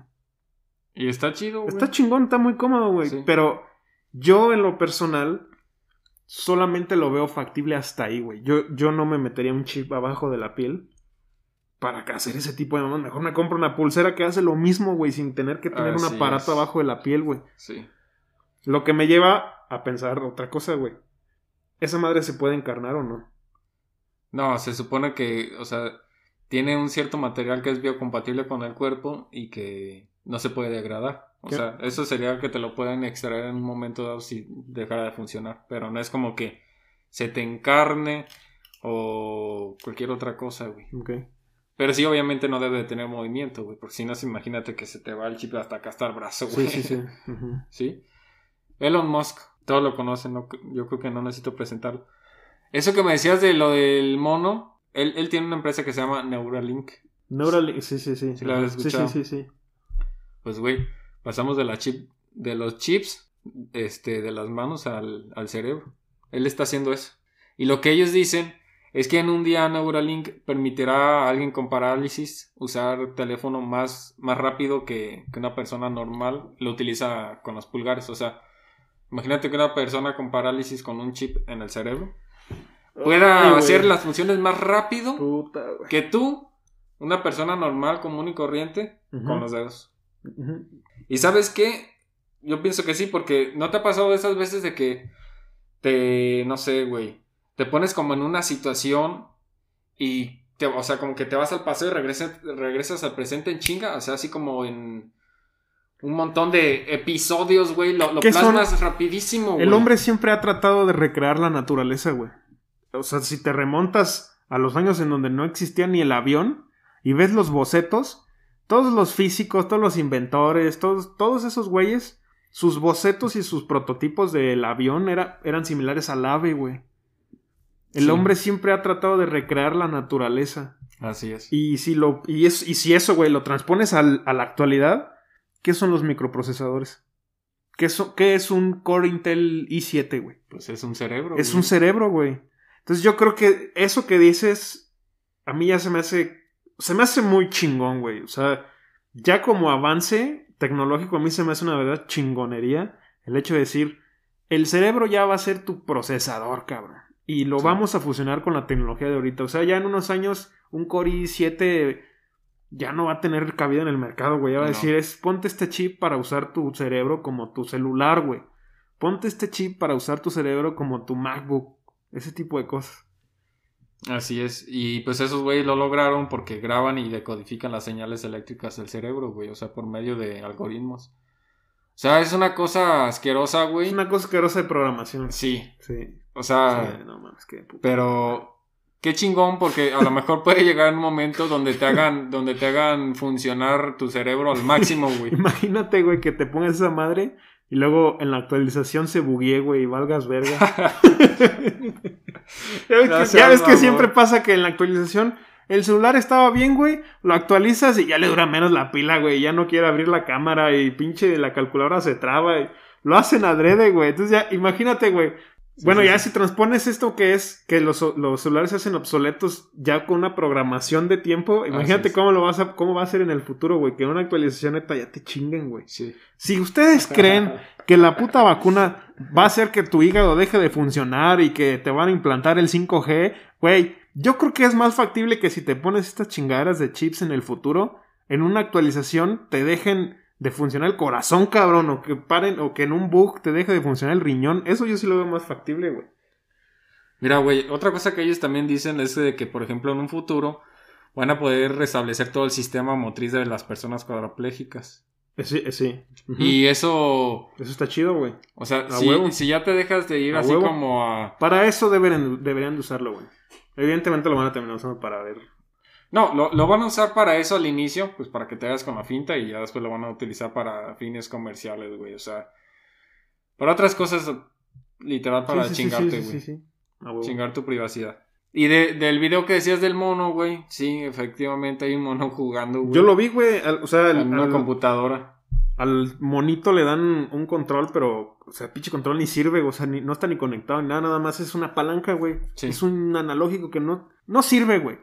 Y está chido, güey. Está chingón, está muy cómodo, güey. Sí. Pero yo en lo personal solamente lo veo factible hasta ahí, güey. Yo, yo no me metería un chip abajo de la piel para hacer ese tipo de mamás. Mejor me compro una pulsera que hace lo mismo, güey, sin tener que tener un aparato es. abajo de la piel, güey. Sí. Lo que me lleva a pensar otra cosa, güey. ¿Esa madre se puede encarnar o no? No, se supone que, o sea, tiene un cierto material que es biocompatible con el cuerpo y que no se puede degradar. O ¿Qué? sea, eso sería que te lo pueden extraer en un momento dado si dejara de funcionar. Pero no es como que se te encarne o cualquier otra cosa, güey. Ok. Pero sí, obviamente no debe de tener movimiento, güey. Porque si no, imagínate que se te va el chip hasta acá hasta el brazo, Sí, güey. sí, sí. ¿Sí? Elon Musk, todos lo conocen, no- yo creo que no necesito presentarlo. Eso que me decías de lo del mono, él, él tiene una empresa que se llama Neuralink. Neuralink, sí, sí, sí. Sí, la sí, sí, sí, sí. Pues, güey, pasamos de la chip, de los chips, este, de las manos al, al cerebro. Él está haciendo eso. Y lo que ellos dicen es que en un día Neuralink permitirá a alguien con parálisis usar teléfono más, más rápido que, que una persona normal lo utiliza con los pulgares. O sea, imagínate que una persona con parálisis con un chip en el cerebro pueda Ay, hacer las funciones más rápido Puta, que tú, una persona normal, común y corriente, Ujú. con los dedos. Ujú. ¿Y sabes qué? Yo pienso que sí, porque ¿no te ha pasado esas veces de que te, no sé, güey, te pones como en una situación y, te, o sea, como que te vas al paseo y regresas, regresas al presente en chinga? O sea, así como en un montón de episodios, güey, lo, lo plasmas rapidísimo, güey. El hombre siempre ha tratado de recrear la naturaleza, güey. O sea, si te remontas a los años en donde no existía ni el avión y ves los bocetos, todos los físicos, todos los inventores, todos, todos esos güeyes, sus bocetos y sus prototipos del avión era- eran similares al ave, güey. El Sí. hombre siempre ha tratado de recrear la naturaleza. Así es. Y si, lo, y es, y si eso, güey, lo transpones al- a la actualidad, ¿qué son los microprocesadores? ¿Qué, so- qué es un Core Intel i7, güey? Pues es un cerebro. Es güey. un cerebro, güey. Entonces yo creo que eso que dices, a mí ya se me hace, se me hace muy chingón, güey. O sea, ya como avance tecnológico a mí se me hace una verdad chingonería el hecho de decir, el cerebro ya va a ser tu procesador, cabrón. Y lo Sí. vamos a fusionar con la tecnología de ahorita. O sea, ya en unos años, un Core i7 ya no va a tener cabida en el mercado, güey. Ya va a decir, es ponte este chip para usar tu cerebro como tu celular, güey. Ponte este chip para usar tu cerebro como tu MacBook. Ese tipo de cosas. Así es. Y pues esos güeyes lo lograron porque graban y decodifican las señales eléctricas del cerebro, güey. O sea, por medio de algoritmos. O sea, es una cosa asquerosa, güey. Es una cosa asquerosa de programación. Sí. Sí. O sea, Sí, no mames, qué puta. pero qué chingón porque a lo mejor puede llegar un momento donde te hagan, donde te hagan funcionar tu cerebro al máximo, güey. Imagínate, güey, que te pongas esa madre y luego en la actualización se buguee, güey, y valgas verga. ya ves, que, seas ya ves que mamón. siempre pasa que en la actualización el celular estaba bien, güey, lo actualizas y ya le dura menos la pila, güey, ya no quiere abrir la cámara y pinche la calculadora se traba y lo hacen adrede, güey. Entonces ya, imagínate, güey. Bueno, sí, ya sí. si transpones esto que es que los, los celulares se hacen obsoletos ya con una programación de tiempo, imagínate cómo lo vas a, cómo va a ser en el futuro, güey, que en una actualización neta ya te chinguen, güey. Sí. Si ustedes creen que la puta vacuna va a hacer que tu hígado deje de funcionar y que te van a implantar el 5G, güey, yo creo que es más factible que si te pones estas chingaderas de chips en el futuro, en una actualización te dejen de funcionar el corazón, cabrón, o que paren, o que en un bug te deje de funcionar el riñón. Eso yo sí lo veo más factible, güey. Mira, güey, otra cosa que ellos también dicen es de que, por ejemplo, en un futuro van a poder restablecer todo el sistema motriz de las personas cuadraplégicas. Eh, Sí, eh, sí. Y eso, Eso está chido, güey. o sea, si, si ya te dejas de ir A así huevo. como a... Para eso deberían, deberían de usarlo, güey. Evidentemente lo van a terminar usando para ver. No, lo, lo van a usar para eso al inicio, pues para que te hagas con la finta y ya después lo van a utilizar para fines comerciales, güey. O sea, para otras cosas, literal, para Sí, sí, sí, chingarte, sí, güey. sí, sí. A huevo. Chingar tu privacidad. Y de- del video que decías del mono, güey. Sí, efectivamente hay un mono jugando, güey. Yo lo vi, güey. al- O sea, En una al- computadora. al monito le dan un control, pero, o sea, pinche control ni sirve, o sea, ni- no está ni conectado ni nada, nada más es una palanca, güey. Sí. Es un analógico que no, no sirve, güey.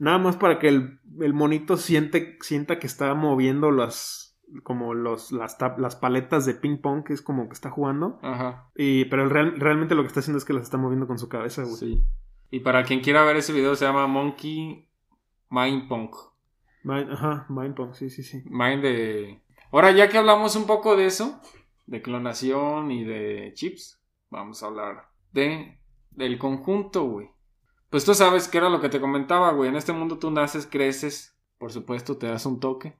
Nada más para que el, el monito siente, sienta que está moviendo las, como los, las, paletas de ping pong, que es como que está jugando. Ajá. Y, pero real- realmente lo que está haciendo es que las está moviendo con su cabeza, güey. Sí. Y para quien quiera ver ese video se llama Monkey Mind Punk. Mind- ajá, mind pong, sí, sí, sí. Mind de... Ahora, ya que hablamos un poco de eso, de clonación y de chips, vamos a hablar de del conjunto, güey. Pues tú sabes que era lo que te comentaba, güey. En este mundo tú naces, creces, por supuesto, te das un toque,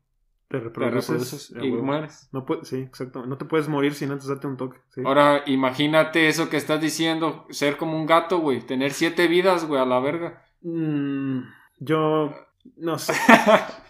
Te te reproduces, reproduces a y mueres. No sí, exacto. No te puedes morir sin antes darte un toque. Sí. Ahora, imagínate eso que estás diciendo, ser como un gato, güey. Tener siete vidas, güey, a la verga. Mm, yo no sé.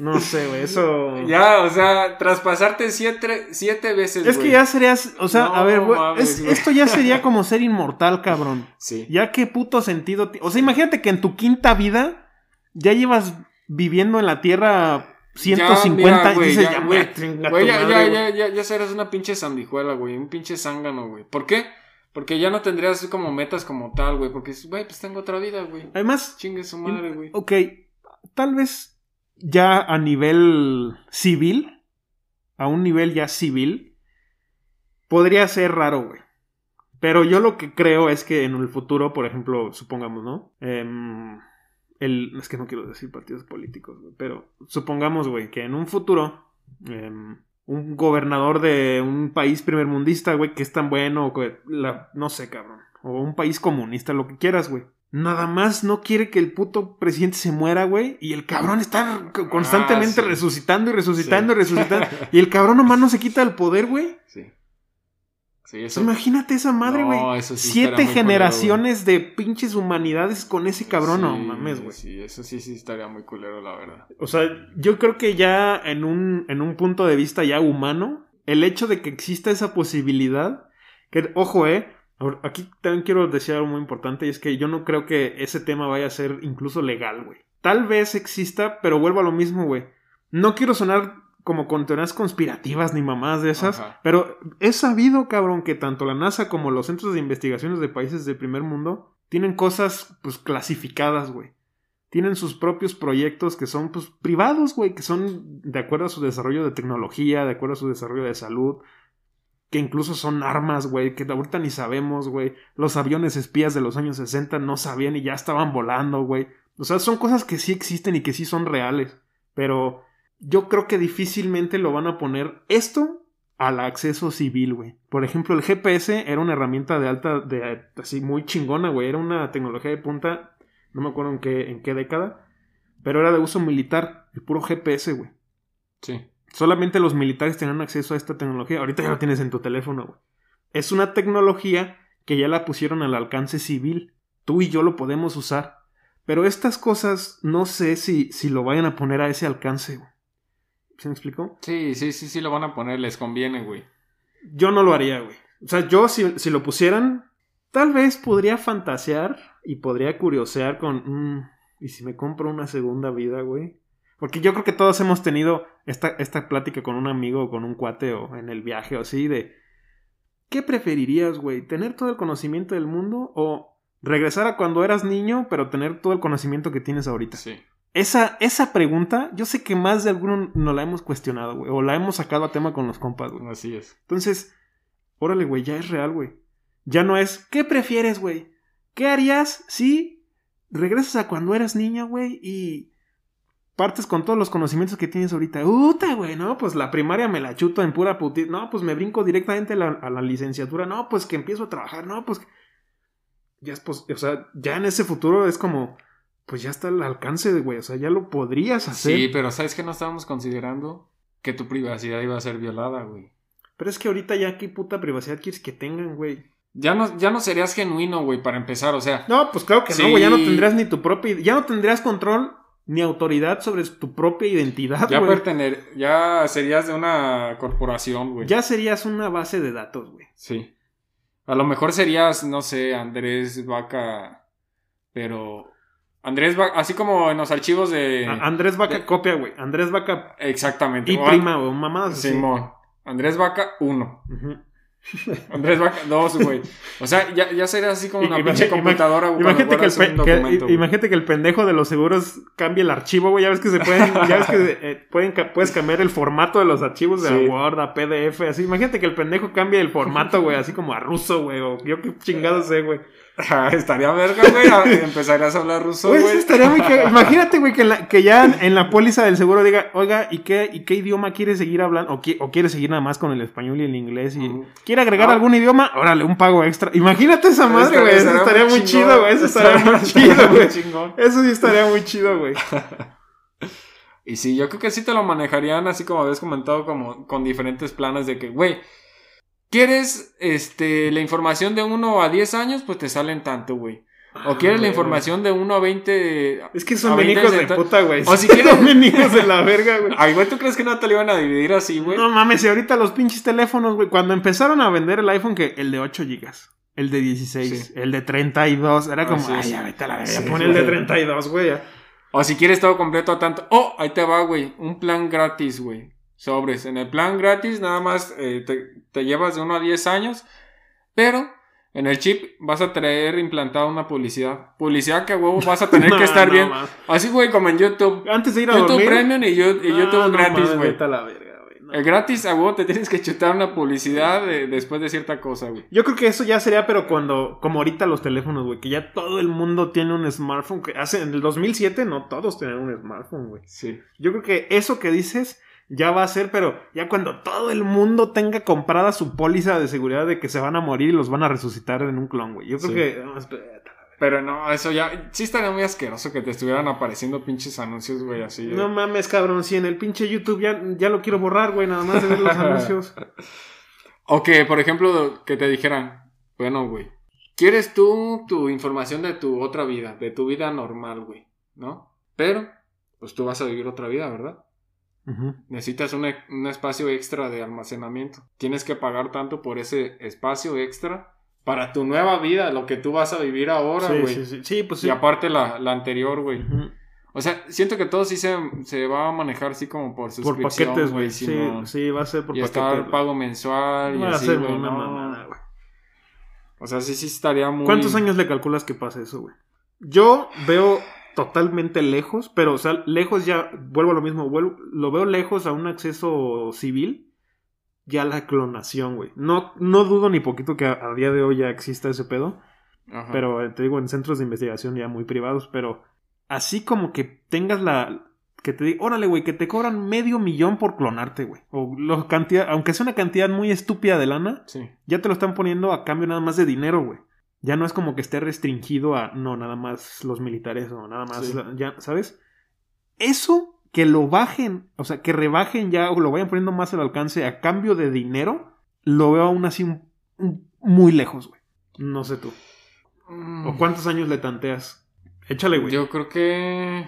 No sé, güey. Eso. Ya, o sea, traspasarte siete, siete veces, Es que ya serías. O sea, No a ver, güey. es- esto ya sería como ser inmortal, cabrón. Sí. Ya qué puto sentido. ti- O sea, imagínate que en tu quinta vida ya llevas viviendo en la tierra 150 mira, y güey, ya, ya, güey. me chinga Güey, tu ya, madre, ya, güey". ya, ya, ya serás una pinche sandijuela, güey. Un pinche zángano, güey. ¿Por qué? Porque ya no tendrías como metas como tal, güey. Porque, güey, pues tengo otra vida, güey. Además, Chingue su madre, güey. ok, tal vez ya a nivel civil, a un nivel ya civil, podría ser raro, güey. Pero yo lo que creo es que en el futuro, por ejemplo, supongamos, ¿no? Em, el, es que no quiero decir partidos políticos, pero supongamos, güey, que en un futuro em, un gobernador de un país primermundista, güey, que es tan bueno, la- no sé, cabrón, o un país comunista, lo que quieras, güey. Nada más no quiere que el puto presidente se muera, güey. Y el cabrón está constantemente Ah, sí. resucitando y resucitando Sí. y resucitando. y el cabrón nomás no se quita el poder, güey. Sí. Sí, eso. imagínate esa madre, No, güey. sí Siete generaciones de pinches humanidades con ese cabrón, no mames, güey. Sí, eso sí, sí estaría muy culero, la verdad. O sea, yo creo que ya en un, en un punto de vista ya humano, el hecho de que exista esa posibilidad, que, ojo, eh, aquí también quiero decir algo muy importante, y es que yo no creo que ese tema vaya a ser incluso legal, güey. Tal vez exista, pero vuelvo a lo mismo, güey. No quiero sonar como con teorías conspirativas ni mamadas de esas, Ajá. pero es sabido, cabrón, que tanto la NASA como los centros de investigaciones de países del primer mundo tienen cosas, pues, clasificadas, güey tienen sus propios proyectos que son pues privados, güey, que son de acuerdo a su desarrollo de tecnología, de acuerdo a su desarrollo de salud, que incluso son armas, güey, que ahorita ni sabemos, güey. Los aviones espías de los años 60 no sabían y ya estaban volando, güey. O sea, son cosas que sí existen y que sí son reales. Pero yo creo que difícilmente lo van a poner esto al acceso civil, güey. Por ejemplo, el GPS era una herramienta de alta, de así muy chingona, güey. Era una tecnología de punta, no me acuerdo en qué, en qué década, pero era de uso militar, el puro GPS, güey. Sí. Solamente los militares tenían acceso a esta tecnología. Ahorita ya lo tienes en tu teléfono, güey. Es una tecnología que ya la pusieron al alcance civil. Tú y yo lo podemos usar. Pero estas cosas no sé si, si lo vayan a poner a ese alcance, güey. ¿Se me explicó? Sí, sí, sí, sí lo van a poner, les conviene, güey. Yo no lo haría, güey. O sea, yo si, si lo pusieran, tal vez podría fantasear y podría curiosear con... mm, ¿Y si me compro una segunda vida, güey? Porque yo creo que todos hemos tenido esta, esta plática con un amigo o con un cuate o en el viaje o así de... ¿Qué preferirías, güey? ¿Tener todo el conocimiento del mundo o regresar a cuando eras niño pero tener todo el conocimiento que tienes ahorita? Sí. Esa, esa pregunta, yo sé que más de alguno nos la hemos cuestionado, güey. O la hemos sacado a tema con los compas, güey. Así es. Entonces, órale, güey, ya es real, güey. Ya no es, ¿qué prefieres, güey? ¿Qué harías si regresas a cuando eras niña, güey, y partes con todos los conocimientos que tienes ahorita? Uta, güey, no, pues la primaria me la chuto en pura puti... No, pues me brinco directamente a la, a la licenciatura. No, pues que empiezo a trabajar. No, pues... Ya es, pues, o sea, ya en ese futuro es como... Pues ya está al alcance, de, güey. O sea, ya lo podrías hacer. Sí, pero ¿sabes qué no estábamos considerando? Que tu privacidad iba a ser violada, güey. Pero es que ahorita ya qué puta privacidad quieres que tengan, güey. Ya no, ya no serías genuino, güey, para empezar, o sea. No, pues claro que Sí. no, güey. Ya no tendrías ni tu propia. Ya no tendrías control ni autoridad sobre tu propia identidad, Ya, güey. pertener, ya serías de una corporación, güey. Ya serías una base de datos, güey. Sí. A lo mejor serías, no sé, Andrés Vaca, pero... Andrés Vaca, así como en los archivos de... A- Andrés Vaca de- copia, güey. Andrés Vaca Exactamente. y O- prima, güey. Mamadas así. Simón. Andrés Vaca 1. Ujú. Andrés Vaca 2, güey. O sea, ya, ya serías así como una pinche computadora. Imagínate que, el guardas pe- un que- documento, güey. imagínate que el pendejo de los seguros cambie el archivo, güey. Ya ves que se pueden, ya ves que eh, pueden, puedes cambiar el formato de los archivos de Sí. Word a PDF, así. Imagínate que el pendejo cambie el formato, güey, así como a ruso, güey, o yo qué chingado sé, güey. Estaría verga, güey. Empezarías a hablar ruso, Güey, estaría muy. Imagínate, güey, que, en la- que ya en la póliza del seguro diga, oiga, ¿y qué, ¿y qué idioma quiere seguir hablando? O, qui- o quiere seguir nada más con el español y el inglés y quiere agregar Ah. algún idioma, órale, un pago extra. Imagínate esa madre, güey. Eso estaría muy chido, güey. Eso estaría muy chido, güey. Eso sí estaría muy chido, güey. Y sí, yo creo que sí te lo manejarían así como habías comentado, como con diferentes planes de que, güey, ¿quieres este, la información de 1 a 10 años? Pues te salen tanto, güey. O quieres la güey. información de 1 a 20... Es que son bien 20 hijos de puta, güey. O si Son quieres- bien hijos de la verga, güey. Ay, güey, ¿tú crees que no te lo iban a dividir así, güey? No mames, y ahorita los pinches teléfonos, güey. Cuando empezaron a vender el iPhone, que el de 8 gigas, el de 16, Sí. el de 32, era como, ay, ya vete a la verga, Sí, pon el de güey. 32, güey. O si quieres todo completo a tanto. Oh, ahí te va, güey. Un plan gratis, güey. Sobres. En el plan gratis nada más eh, te, te llevas de 1 a 10 años. Pero en el chip vas a traer implantada una publicidad. Publicidad que a huevo vas a tener No, que estar no, bien. ma. Así, güey, como en YouTube. Antes de ir a YouTube dormir. Premium y, yo- y YouTube Ah, no gratis, mames, güey. El gratis a huevo te tienes que chutar una publicidad de- después de cierta cosa, güey. Yo creo que eso ya sería, pero cuando, como ahorita los teléfonos, güey, que ya todo el mundo tiene un smartphone, que hace, en el 2007 no todos tenían un smartphone, güey. Sí. Yo creo que eso que dices ya va a ser, pero ya cuando todo el mundo tenga comprada su póliza de seguridad de que se van a morir y los van a resucitar en un clon, güey. Yo creo Sí. que... no. Pero no, eso ya. Sí estaría muy asqueroso que te estuvieran apareciendo pinches anuncios, güey, así. de- No mames, cabrón, si en el pinche YouTube ya, ya lo quiero borrar, güey, nada más de ver los anuncios. O que, por ejemplo, que te dijeran, bueno, güey, ¿quieres tú tu información de tu otra vida, de tu vida normal, güey? ¿No? Pero, pues tú vas a vivir otra vida, ¿verdad? Ujú. Necesitas un, e- un espacio extra de almacenamiento. Tienes que pagar tanto por ese espacio extra para tu nueva vida, lo que tú vas a vivir ahora, güey. sí, sí, sí, pues. Y aparte la, la anterior, güey. Ujú. O sea, siento que todo sí se, se va a manejar así como por Por suscripción, paquetes, güey. Sí, sí, va a ser por y paquetes. estar güey. pago mensual y Va a así, ser güey, una no. O sea, sí, sí estaría muy... ¿Cuántos años le calculas que pase eso, güey? Yo veo totalmente lejos, pero, o sea, lejos ya, vuelvo a lo mismo, vuelvo- lo veo lejos a un acceso civil, ya la clonación, güey. No, no dudo ni poquito que a, a día de hoy ya exista ese pedo, Ajá. pero eh, te digo, en centros de investigación ya muy privados, pero así como que tengas la. Que te diga, órale, güey, que te cobran medio millón por clonarte, güey. O lo cantidad, aunque sea una cantidad muy estúpida de lana, Sí. ya te lo están poniendo a cambio nada más de dinero, güey. Ya no es como que esté restringido a, no, nada más los militares o nada más, Sí. ya, ¿sabes? Eso, que lo bajen, o sea, que rebajen ya o lo vayan poniendo más al alcance a cambio de dinero, lo veo aún así muy lejos, güey. No sé tú. ¿O cuántos años le tanteas? Échale, güey. Mm. Yo creo que.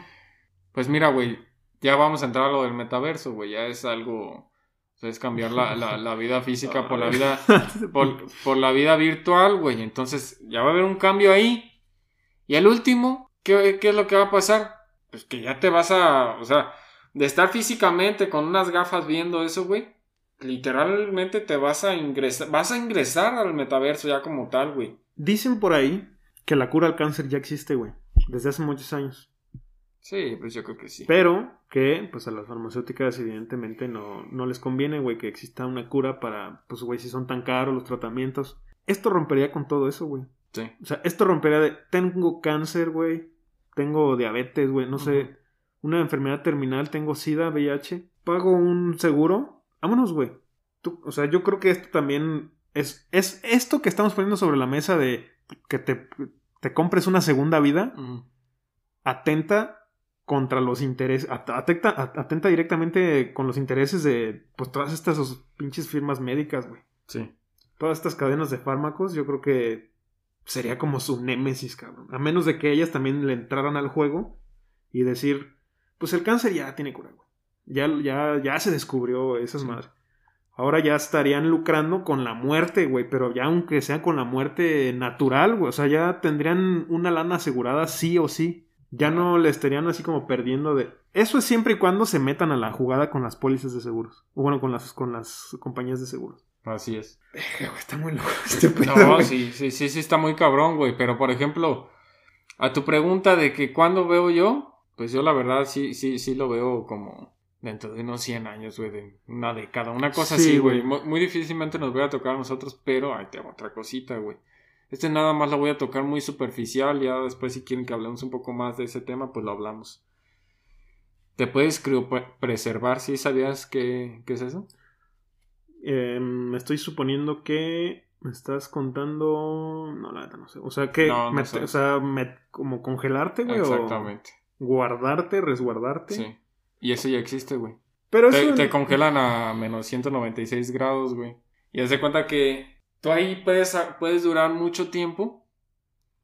Pues mira, güey. Ya vamos a entrar a lo del metaverso, güey. Ya es algo. O sea, es cambiar la, la, la vida física por la vida. Por, por la vida virtual, güey. Entonces, ya va a haber un cambio ahí. Y al último, ¿qué, ¿qué es lo que va a pasar? Pues que ya te vas a. O sea, de estar físicamente con unas gafas viendo eso, güey. Literalmente te vas a ingresar. Vas a ingresar al metaverso ya como tal, güey. Dicen por ahí que la cura al cáncer ya existe, güey. Desde hace muchos años. Sí, pues yo creo que sí. Pero que, pues a las farmacéuticas, evidentemente, no, no les conviene, güey, que exista una cura para, pues, güey, si son tan caros los tratamientos. Esto rompería con todo eso, güey. Sí. O sea, esto rompería de, tengo cáncer, güey, tengo diabetes, güey, no sé, una enfermedad terminal, tengo SIDA, VIH, pago un seguro, vámonos, güey. Tú- O sea, yo creo que esto también es, es esto que estamos poniendo sobre la mesa de que te, te compres una segunda vida, atenta contra los intereses, at- atenta, at- atenta directamente con los intereses de, pues, todas estas pinches firmas médicas, güey. Sí. Todas estas cadenas de fármacos, yo creo que sería como su némesis, cabrón. A menos de que ellas también le entraran al juego y decir, pues el cáncer ya tiene cura, güey. Ya, ya, ya se descubrió esas madres. Ahora ya estarían lucrando con la muerte, güey, pero ya aunque sea con la muerte natural, güey, o sea, ya tendrían una lana asegurada sí o sí. Ya no le estarían así como perdiendo de... Eso es siempre y cuando se metan a la jugada con las pólizas de seguros. O bueno, con las, con las compañías de seguros. Así es. Está muy loco este pedo, No, güey. sí, sí, sí, sí está muy cabrón, güey. Pero por ejemplo, a tu pregunta de que cuándo veo yo, pues yo la verdad sí, sí, sí lo veo como dentro de unos 100 años, güey, de una década, una cosa Sí, así, güey. güey. Mu- Muy, difícilmente nos voy a tocar a nosotros, pero ahí te va otra cosita, güey. Este nada más lo voy a tocar muy superficial, ya después si quieren que hablemos un poco más de ese tema, pues lo hablamos. Te puedes criopreservar, ¿sí sabías qué, qué es eso? Eh, me estoy suponiendo que me estás contando. No, la neta no sé. O sea, que. No, no o sea, me- como congelarte, güey. Exactamente. O guardarte, resguardarte. Sí. Y eso ya existe, güey. Pero Te, eso. te congelan a menos 196 grados, güey. Y haz de cuenta que tú ahí puedes, puedes durar mucho tiempo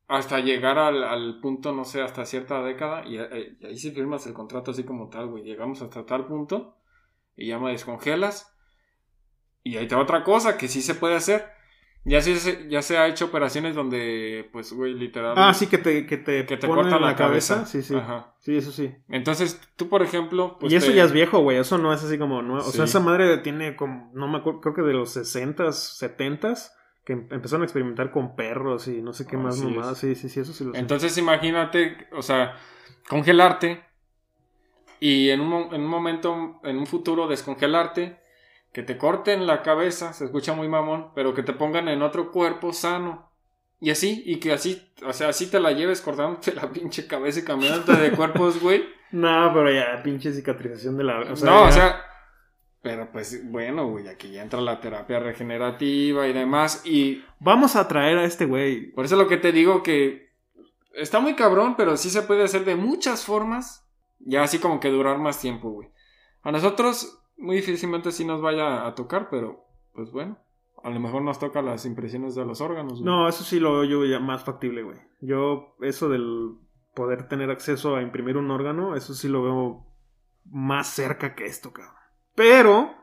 hasta llegar al, al punto, no sé, hasta cierta década. Y, eh, y ahí sí firmas el contrato así como tal, güey. Llegamos hasta tal punto y ya me descongelas. Y ahí te va otra cosa que sí se puede hacer. Ya se, ya se ha hecho operaciones donde, pues, güey, literal. Ah, sí, que te, que te, Que te ponen cortan en la cabeza. Sí, sí. Ajá. Sí, eso sí. Entonces, tú, por ejemplo. Pues y eso te- ya es viejo, güey. Eso no es así como. nuevo. O sea, esa madre tiene como. No me acuerdo, creo que de los 60s, 70s. Que em- empezaron a experimentar con perros y no sé qué más Así es. mamadas. Sí, sí, sí, eso sí lo sé. Entonces imagínate, o sea, congelarte y en un, en un momento, en un futuro descongelarte, que te corten la cabeza, se escucha muy mamón, pero que te pongan en otro cuerpo sano. Y así, y que así, o sea, así te la lleves cortándote la pinche cabeza y cambiándote de cuerpos, güey. No, pero ya, pinche cicatrización de la. O sea, no, ya- o sea, pero pues bueno, güey, aquí ya entra la terapia regenerativa y demás, y Vamos a traer a este güey. Por eso lo que te digo que está muy cabrón, pero sí se puede hacer de muchas formas. Ya así como que durar más tiempo, güey. A nosotros muy difícilmente sí nos vaya a tocar, pero pues bueno. A lo mejor nos toca las impresiones de los órganos. güey. No, eso sí lo veo yo ya más factible, güey. Yo, eso del poder tener acceso a imprimir un órgano, eso sí lo veo más cerca que esto, cabrón. Pero,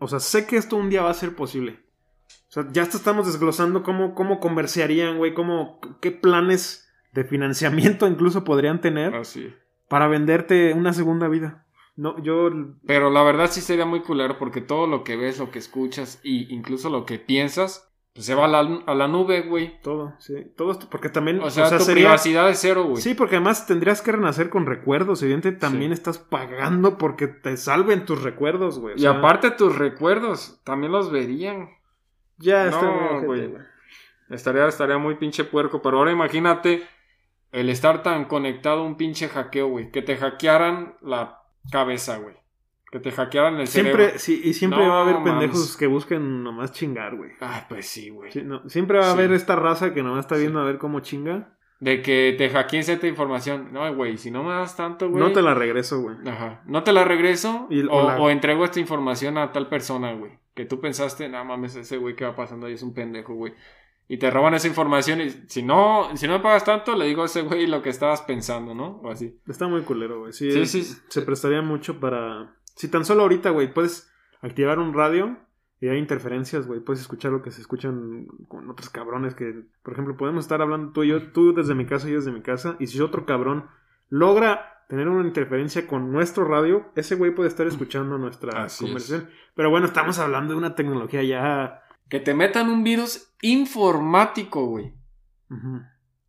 o sea, sé que esto un día va a ser posible. O sea, ya estamos desglosando cómo, cómo comerciarían, güey, cómo, qué planes de financiamiento incluso podrían tener Así. para venderte una segunda vida. No, yo Pero la verdad sí sería muy culero porque todo lo que ves, lo que escuchas e incluso lo que piensas, pues se va a la, a la nube, güey. todo, sí, todo esto, porque también, O sea, tu sería- privacidad es cero, güey. Sí, porque además tendrías que renacer con recuerdos. Evidentemente también Sí. estás pagando porque te salven tus recuerdos, güey. O Y sea, aparte tus recuerdos también los verían. ya está No, güey. Estaría, estaría muy pinche puerco, pero ahora imagínate el estar tan conectado a un pinche hackeo, güey. Que te hackearan la cabeza, güey. Que te hackearan el Siempre, cerebro. sí, y siempre No va a haber mames. pendejos que busquen nomás chingar, güey. Ay, pues sí, güey. Sí, no, siempre va a Sí. haber esta raza que nomás está Sí. viendo a ver cómo chinga. De que te hackeen cierta información. No, güey, si no me das tanto, güey. No te la regreso, güey. Ajá. No te la regreso Y- o, o la- o entrego esta información a tal persona, güey. Que tú pensaste, no mames, ese güey que va pasando ahí es un pendejo, güey. Y te roban esa información y si no, si no me pagas tanto, le digo a ese güey lo que estabas pensando, ¿no? O así. Está muy culero, güey. Sí, Sí, es- sí. Se prestaría mucho para. Si tan solo ahorita, güey, puedes activar un radio y hay interferencias, güey. Puedes escuchar lo que se escuchan con otros cabrones que, por ejemplo, podemos estar hablando tú y yo, tú desde mi casa y yo desde mi casa. Y si otro cabrón logra tener una interferencia con nuestro radio, ese güey puede estar escuchando nuestra Así conversación. Pero bueno, estamos hablando de una tecnología ya. Que te metan un virus informático, güey.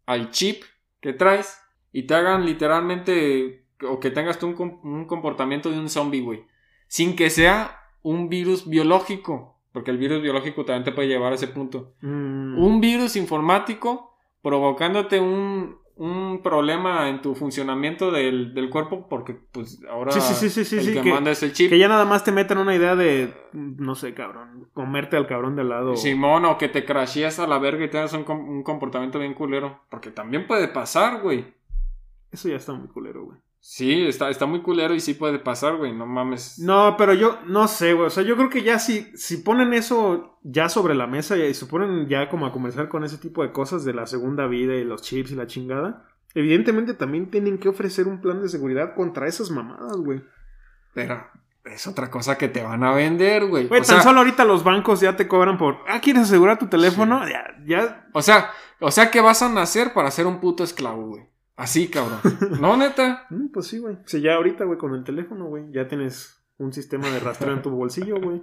Al chip que traes y te hagan literalmente o que tengas tú un, un comportamiento de un zombie, güey. Sin que sea un virus biológico, porque el virus biológico también te puede llevar a ese punto. Mm, Un virus informático provocándote un, un problema en tu funcionamiento del, del cuerpo porque pues ahora Sí, sí, el que, que- manda es el chip. Que ya nada más te metan una idea de, no sé, cabrón, comerte al cabrón de lado. Simón, o que te crasheas a la verga y tengas un, un comportamiento bien culero. Porque también puede pasar, güey. Eso ya está muy culero, güey. Sí, está, está muy culero y sí puede pasar, güey. No mames. No, pero yo no sé, güey. O sea, yo creo que ya si, si ponen eso ya sobre la mesa y se ponen ya como a conversar con ese tipo de cosas de la segunda vida y los chips y la chingada, evidentemente también tienen que ofrecer un plan de seguridad contra esas mamadas, güey. Pero es otra cosa que te van a vender, güey. Güey, O tan sea, solo ahorita los bancos ya te cobran por, ah, ¿quieres asegurar tu teléfono? Ya, ya, o sea, o sea que vas a nacer para ser un puto esclavo, güey. Así, cabrón. No, neta. Mm, pues sí, güey. Si ya ahorita, güey, con el teléfono, güey, ya tienes un sistema de rastreo en tu bolsillo, güey.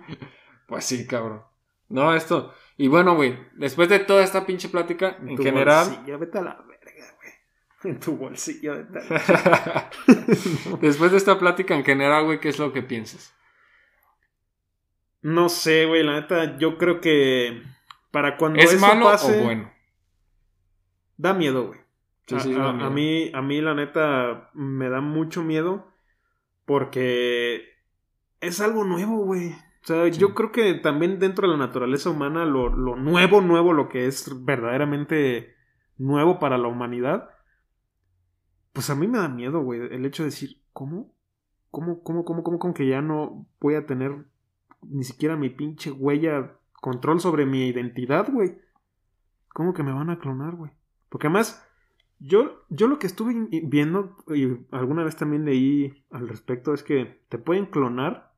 Pues sí, cabrón. No, esto. Y bueno, güey, después de toda esta pinche plática, en tu general. bolsillo, vete a la verga, güey. En tu bolsillo, vete a la después de esta plática, en general, güey, ¿qué es lo que piensas? No sé, güey, la neta, yo creo que para cuando ¿Es eso malo pase, o bueno? da miedo, güey. Sí, a, sí, a- da a miedo. mí, a mí, la neta, me da mucho miedo porque es algo nuevo, güey. O sea, yo creo que también dentro de la naturaleza humana, lo, lo nuevo, nuevo, lo que es verdaderamente nuevo para la humanidad, pues a mí me da miedo, güey, el hecho de decir, ¿cómo? ¿Cómo, cómo, cómo, cómo, con que ya no voy a tener ni siquiera mi pinche huella, control sobre mi identidad, güey? ¿Cómo que me van a clonar, güey? Porque además, yo, yo lo que estuve viendo y alguna vez también leí al respecto es que te pueden clonar,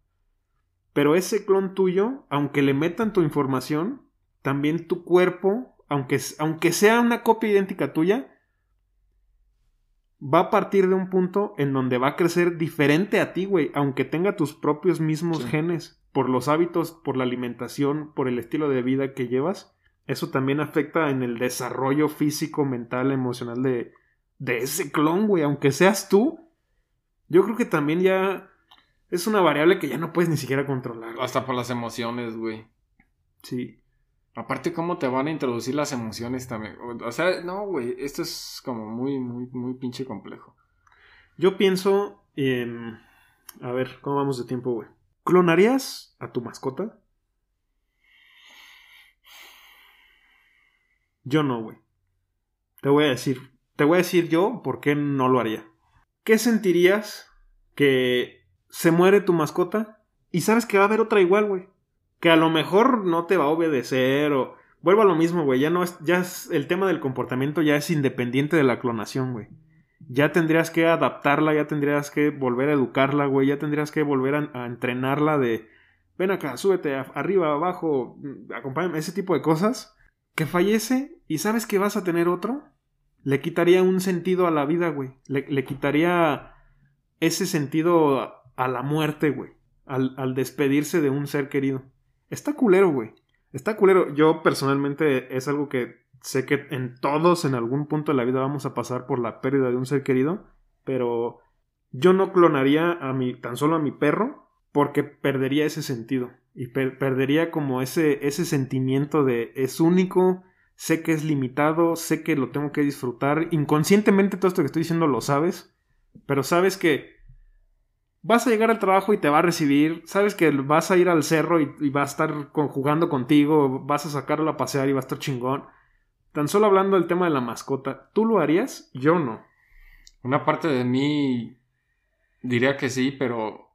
pero ese clon tuyo, aunque le metan tu información, también tu cuerpo, aunque, aunque sea una copia idéntica tuya, va a partir de un punto en donde va a crecer diferente a ti, güey, aunque tenga tus propios mismos Sí. genes, por los hábitos, por la alimentación, por el estilo de vida que llevas. Eso también afecta en el desarrollo físico, mental, emocional de, de ese clon, güey, aunque seas tú. Yo creo que también ya es una variable que ya no puedes ni siquiera controlar. güey. Hasta por las emociones, güey. Sí. Aparte, ¿cómo te van a introducir las emociones también? O o sea, no, güey, esto es como muy, muy, muy pinche complejo. Yo pienso en... A ver, ¿cómo vamos de tiempo, güey? ¿Clonarías a tu mascota? Yo no, güey. Te voy a decir. Te voy a decir yo por qué no lo haría. ¿Qué sentirías que se muere tu mascota y sabes que va a haber otra igual, güey? Que a lo mejor no te va a obedecer o... Vuelvo a lo mismo, güey. Ya no es... Ya es... El tema del comportamiento ya es independiente de la clonación, güey ya tendrías que adaptarla, ya tendrías que volver a educarla, güey, ya tendrías que volver a, entrenarla de, ven acá, súbete, arriba, abajo, mm, acompáñame, ese tipo de cosas, que fallece y sabes que vas a tener otro, le quitaría un sentido a la vida, güey, le, le quitaría ese sentido a, la muerte, güey, al, al despedirse de un ser querido. Está culero, güey. Está culero. Yo personalmente es algo que sé que en todos en algún punto de la vida vamos a pasar por la pérdida de un ser querido, pero yo no clonaría a mi tan solo a mi perro porque perdería ese sentido y per- perdería como ese ese sentimiento de es único, sé que es limitado, sé que lo tengo que disfrutar. Inconscientemente todo esto que estoy diciendo lo sabes, pero sabes que vas a llegar al trabajo y te va a recibir, sabes que vas a ir al cerro y, va a estar jugando contigo, vas a sacarlo a pasear y va a estar chingón. Tan solo hablando del tema de la mascota, ¿tú lo harías? Yo no. Una parte de mí diría que sí, pero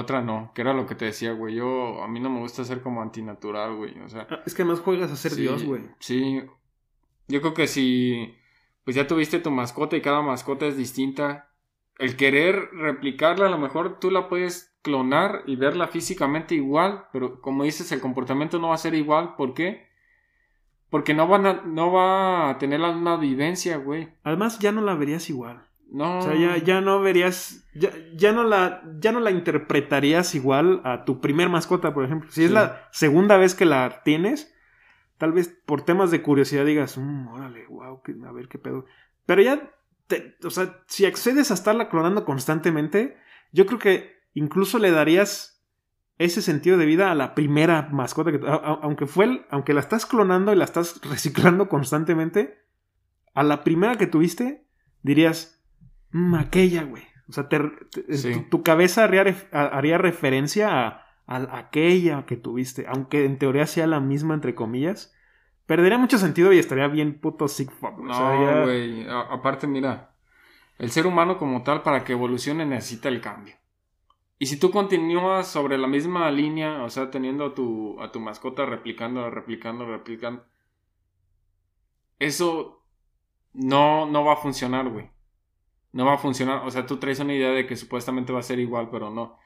otra no, que era lo que te decía, güey. Yo, a mí no me gusta ser como antinatural, güey. O sea. Ah, es que además juegas a ser Dios, güey. Sí. Yo creo que si. Pues ya tuviste tu mascota y cada mascota es distinta. El querer replicarla, a lo mejor tú la puedes clonar y verla físicamente igual, pero como dices, el comportamiento no va a ser igual. ¿Por qué? Porque no, van a, no va a tener la misma vivencia, güey. Además, ya no la verías igual. No. O sea, ya, ya no verías, ya, ya, no la, ya no la interpretarías igual a tu primer mascota, por ejemplo. Si es la segunda vez que la tienes, tal vez por temas de curiosidad digas, mmm, órale, wow, a ver qué pedo. Pero ya, te, o sea, si accedes a estarla clonando constantemente, yo creo que incluso le darías ese sentido de vida a la primera mascota que, aunque fue, aunque la estás clonando y la estás reciclando constantemente, a la primera que tuviste dirías, Mm, aquella, güey. O sea, tu, cabeza haría, referencia a, aquella que tuviste, aunque en teoría sea la misma, entre comillas. Perdería mucho sentido y estaría bien puto sick fuck. No, güey. Aparte, mira. El ser humano como tal, para que evolucione, necesita el cambio. Y si tú continúas sobre la misma línea, o sea, teniendo a tu, a tu mascota replicando, replicando, replicando, eso no, no va a funcionar, güey no va a funcionar. O sea, tú traes una idea de que supuestamente va a ser igual, pero no.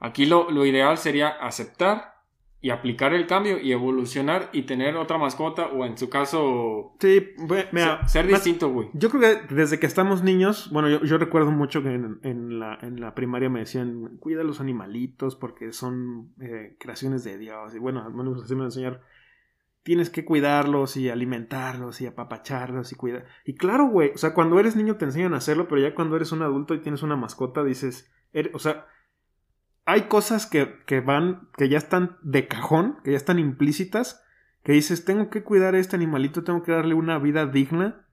Aquí lo, ideal sería aceptar y aplicar el cambio y evolucionar y tener otra mascota o en su caso... Sí, ser, distinto, güey. Yo creo que desde que estamos niños, bueno, yo, recuerdo mucho que en, la, primaria me decían, cuida los animalitos porque son eh, creaciones de Dios. Y bueno, al menos así me enseñar tienes que cuidarlos y alimentarlos y apapacharlos y cuidar. Y claro, güey, o sea, cuando eres niño te enseñan a hacerlo, pero ya cuando eres un adulto y tienes una mascota dices, o sea, hay cosas que, que, van, que ya están de cajón, que ya están implícitas, que dices, tengo que cuidar a este animalito, tengo que darle una vida digna.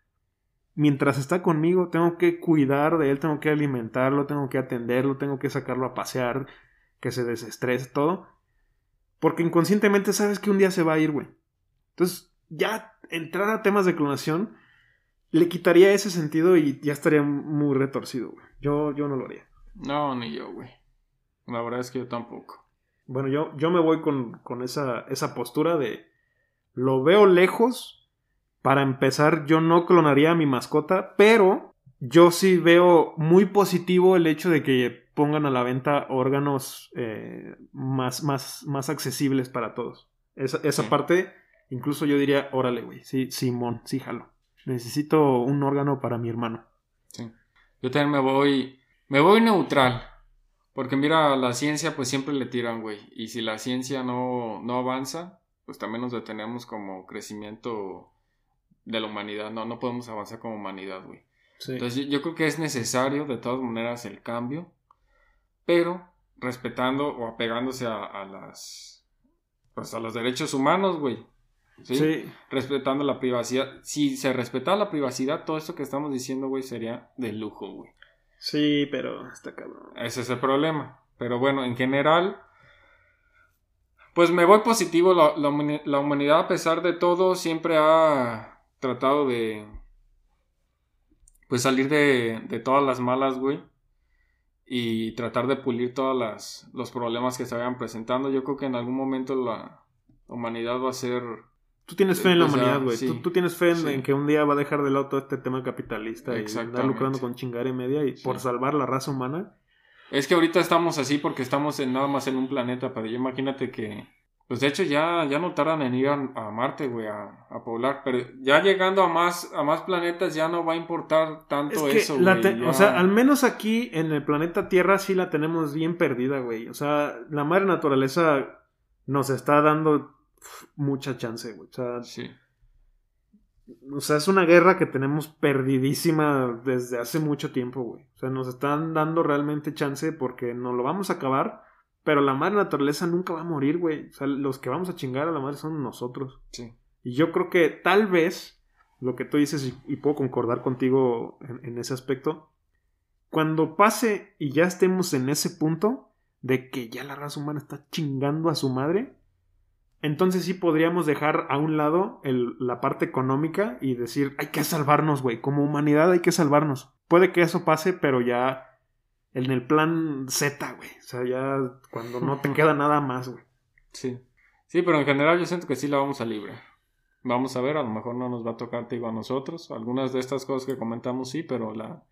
Mientras está conmigo, tengo que cuidar de él, tengo que alimentarlo, tengo que atenderlo, tengo que sacarlo a pasear, que se desestrese, todo. Porque inconscientemente sabes que un día se va a ir, güey. Entonces, ya entrar a temas de clonación le quitaría ese sentido y ya estaría muy retorcido, güey. Yo, yo no lo haría. No, ni yo, güey. La verdad es que yo tampoco. Bueno, yo, yo me voy con, con esa, esa postura de lo veo lejos. Para empezar, yo no clonaría a mi mascota, pero yo sí veo muy positivo el hecho de que pongan a la venta órganos eh, más, más, más accesibles para todos. Esa, esa parte Incluso yo diría, órale, güey, sí, Simón, sí, jalo. Necesito un órgano para mi hermano. Sí. Yo también me voy, me voy neutral. Porque mira, la ciencia pues siempre le tiran, güey. Y si la ciencia no, no avanza, pues también nos detenemos como crecimiento de la humanidad. No, no podemos avanzar como humanidad, güey. Entonces yo creo que es necesario de todas maneras el cambio, pero respetando o apegándose a, a las pues a los derechos humanos, güey. ¿Sí? Respetando la privacidad. Si se respetara la privacidad, todo esto que estamos diciendo, güey, sería de lujo, güey. Sí, pero está cabrón. Ese es el problema. Pero bueno, en general, pues me voy positivo. La, la, humanidad, a pesar de todo, siempre ha tratado de. Pues salir de, de todas las malas, güey. Y tratar de pulir todos los problemas que se vayan presentando. Yo creo que en algún momento la humanidad va a ser Tú tienes fe en la pues humanidad, güey. tú, tienes fe en, que un día va a dejar de lado todo este tema capitalista y andar lucrando con chingar y media y por salvar la raza humana. Es que ahorita estamos así porque estamos en, nada más en un planeta, pero imagínate que. Pues de hecho ya, ya no tardan en ir a, Marte, güey, a, poblar. Pero ya llegando a más, a más planetas ya no va a importar tanto eso, güey. O sea, al menos aquí en el planeta Tierra sí la tenemos bien perdida, güey. O sea, la madre naturaleza nos está dando mucha chance, güey. O sea, sí. O sea, es una guerra que tenemos perdidísima desde hace mucho tiempo, güey. O sea, nos están dando realmente chance porque no lo vamos a acabar, pero la madre naturaleza nunca va a morir, güey. O sea, los que vamos a chingar a la madre son nosotros. Sí. Y yo creo que tal vez lo que tú dices, y, puedo concordar contigo en, ese aspecto, cuando pase y ya estemos en ese punto de que ya la raza humana está chingando a su madre, entonces sí podríamos dejar a un lado la parte económica y decir, hay que salvarnos, güey, como humanidad hay que salvarnos. Puede que eso pase, pero ya en el plan Z, güey. O sea, ya cuando no te queda nada más, güey. Sí. Sí, pero en general yo siento que sí la vamos a libre. Vamos a ver, a lo mejor no nos va a tocar, te digo, a nosotros. Algunas de estas cosas que comentamos sí, pero la,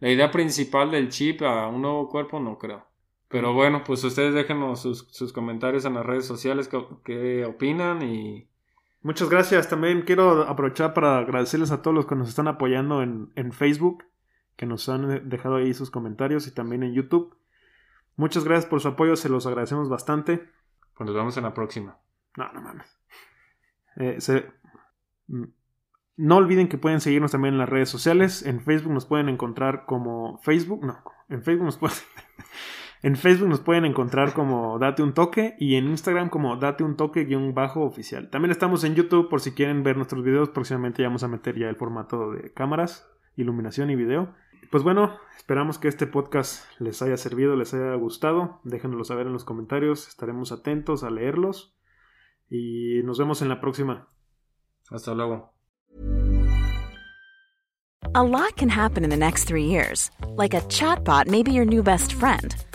la idea principal del chip a un nuevo cuerpo no creo. Pero bueno, pues ustedes déjenos sus, sus comentarios en las redes sociales, qué, opinan y... Muchas gracias. También quiero aprovechar para agradecerles a todos los que nos están apoyando en, en Facebook, que nos han dejado ahí sus comentarios y también en YouTube. Muchas gracias por su apoyo, se los agradecemos bastante. Pues nos vemos en la próxima. No, no mames. Eh, mm, no olviden que pueden seguirnos también en las redes sociales. En Facebook nos pueden encontrar como Facebook. No, en Facebook nos pueden. en Facebook nos pueden encontrar como Date un toque y en Instagram como Date un toque guion bajo oficial. También estamos en YouTube por si quieren ver nuestros videos. Próximamente ya vamos a meter ya el formato de cámaras, iluminación y video. Pues bueno, esperamos que este podcast les haya servido, les haya gustado. Déjenoslo saber en los comentarios. Estaremos atentos a leerlos. Y nos vemos en la próxima. Hasta luego. A lot can happen in the next three years. Like a chatbot may be your new best friend.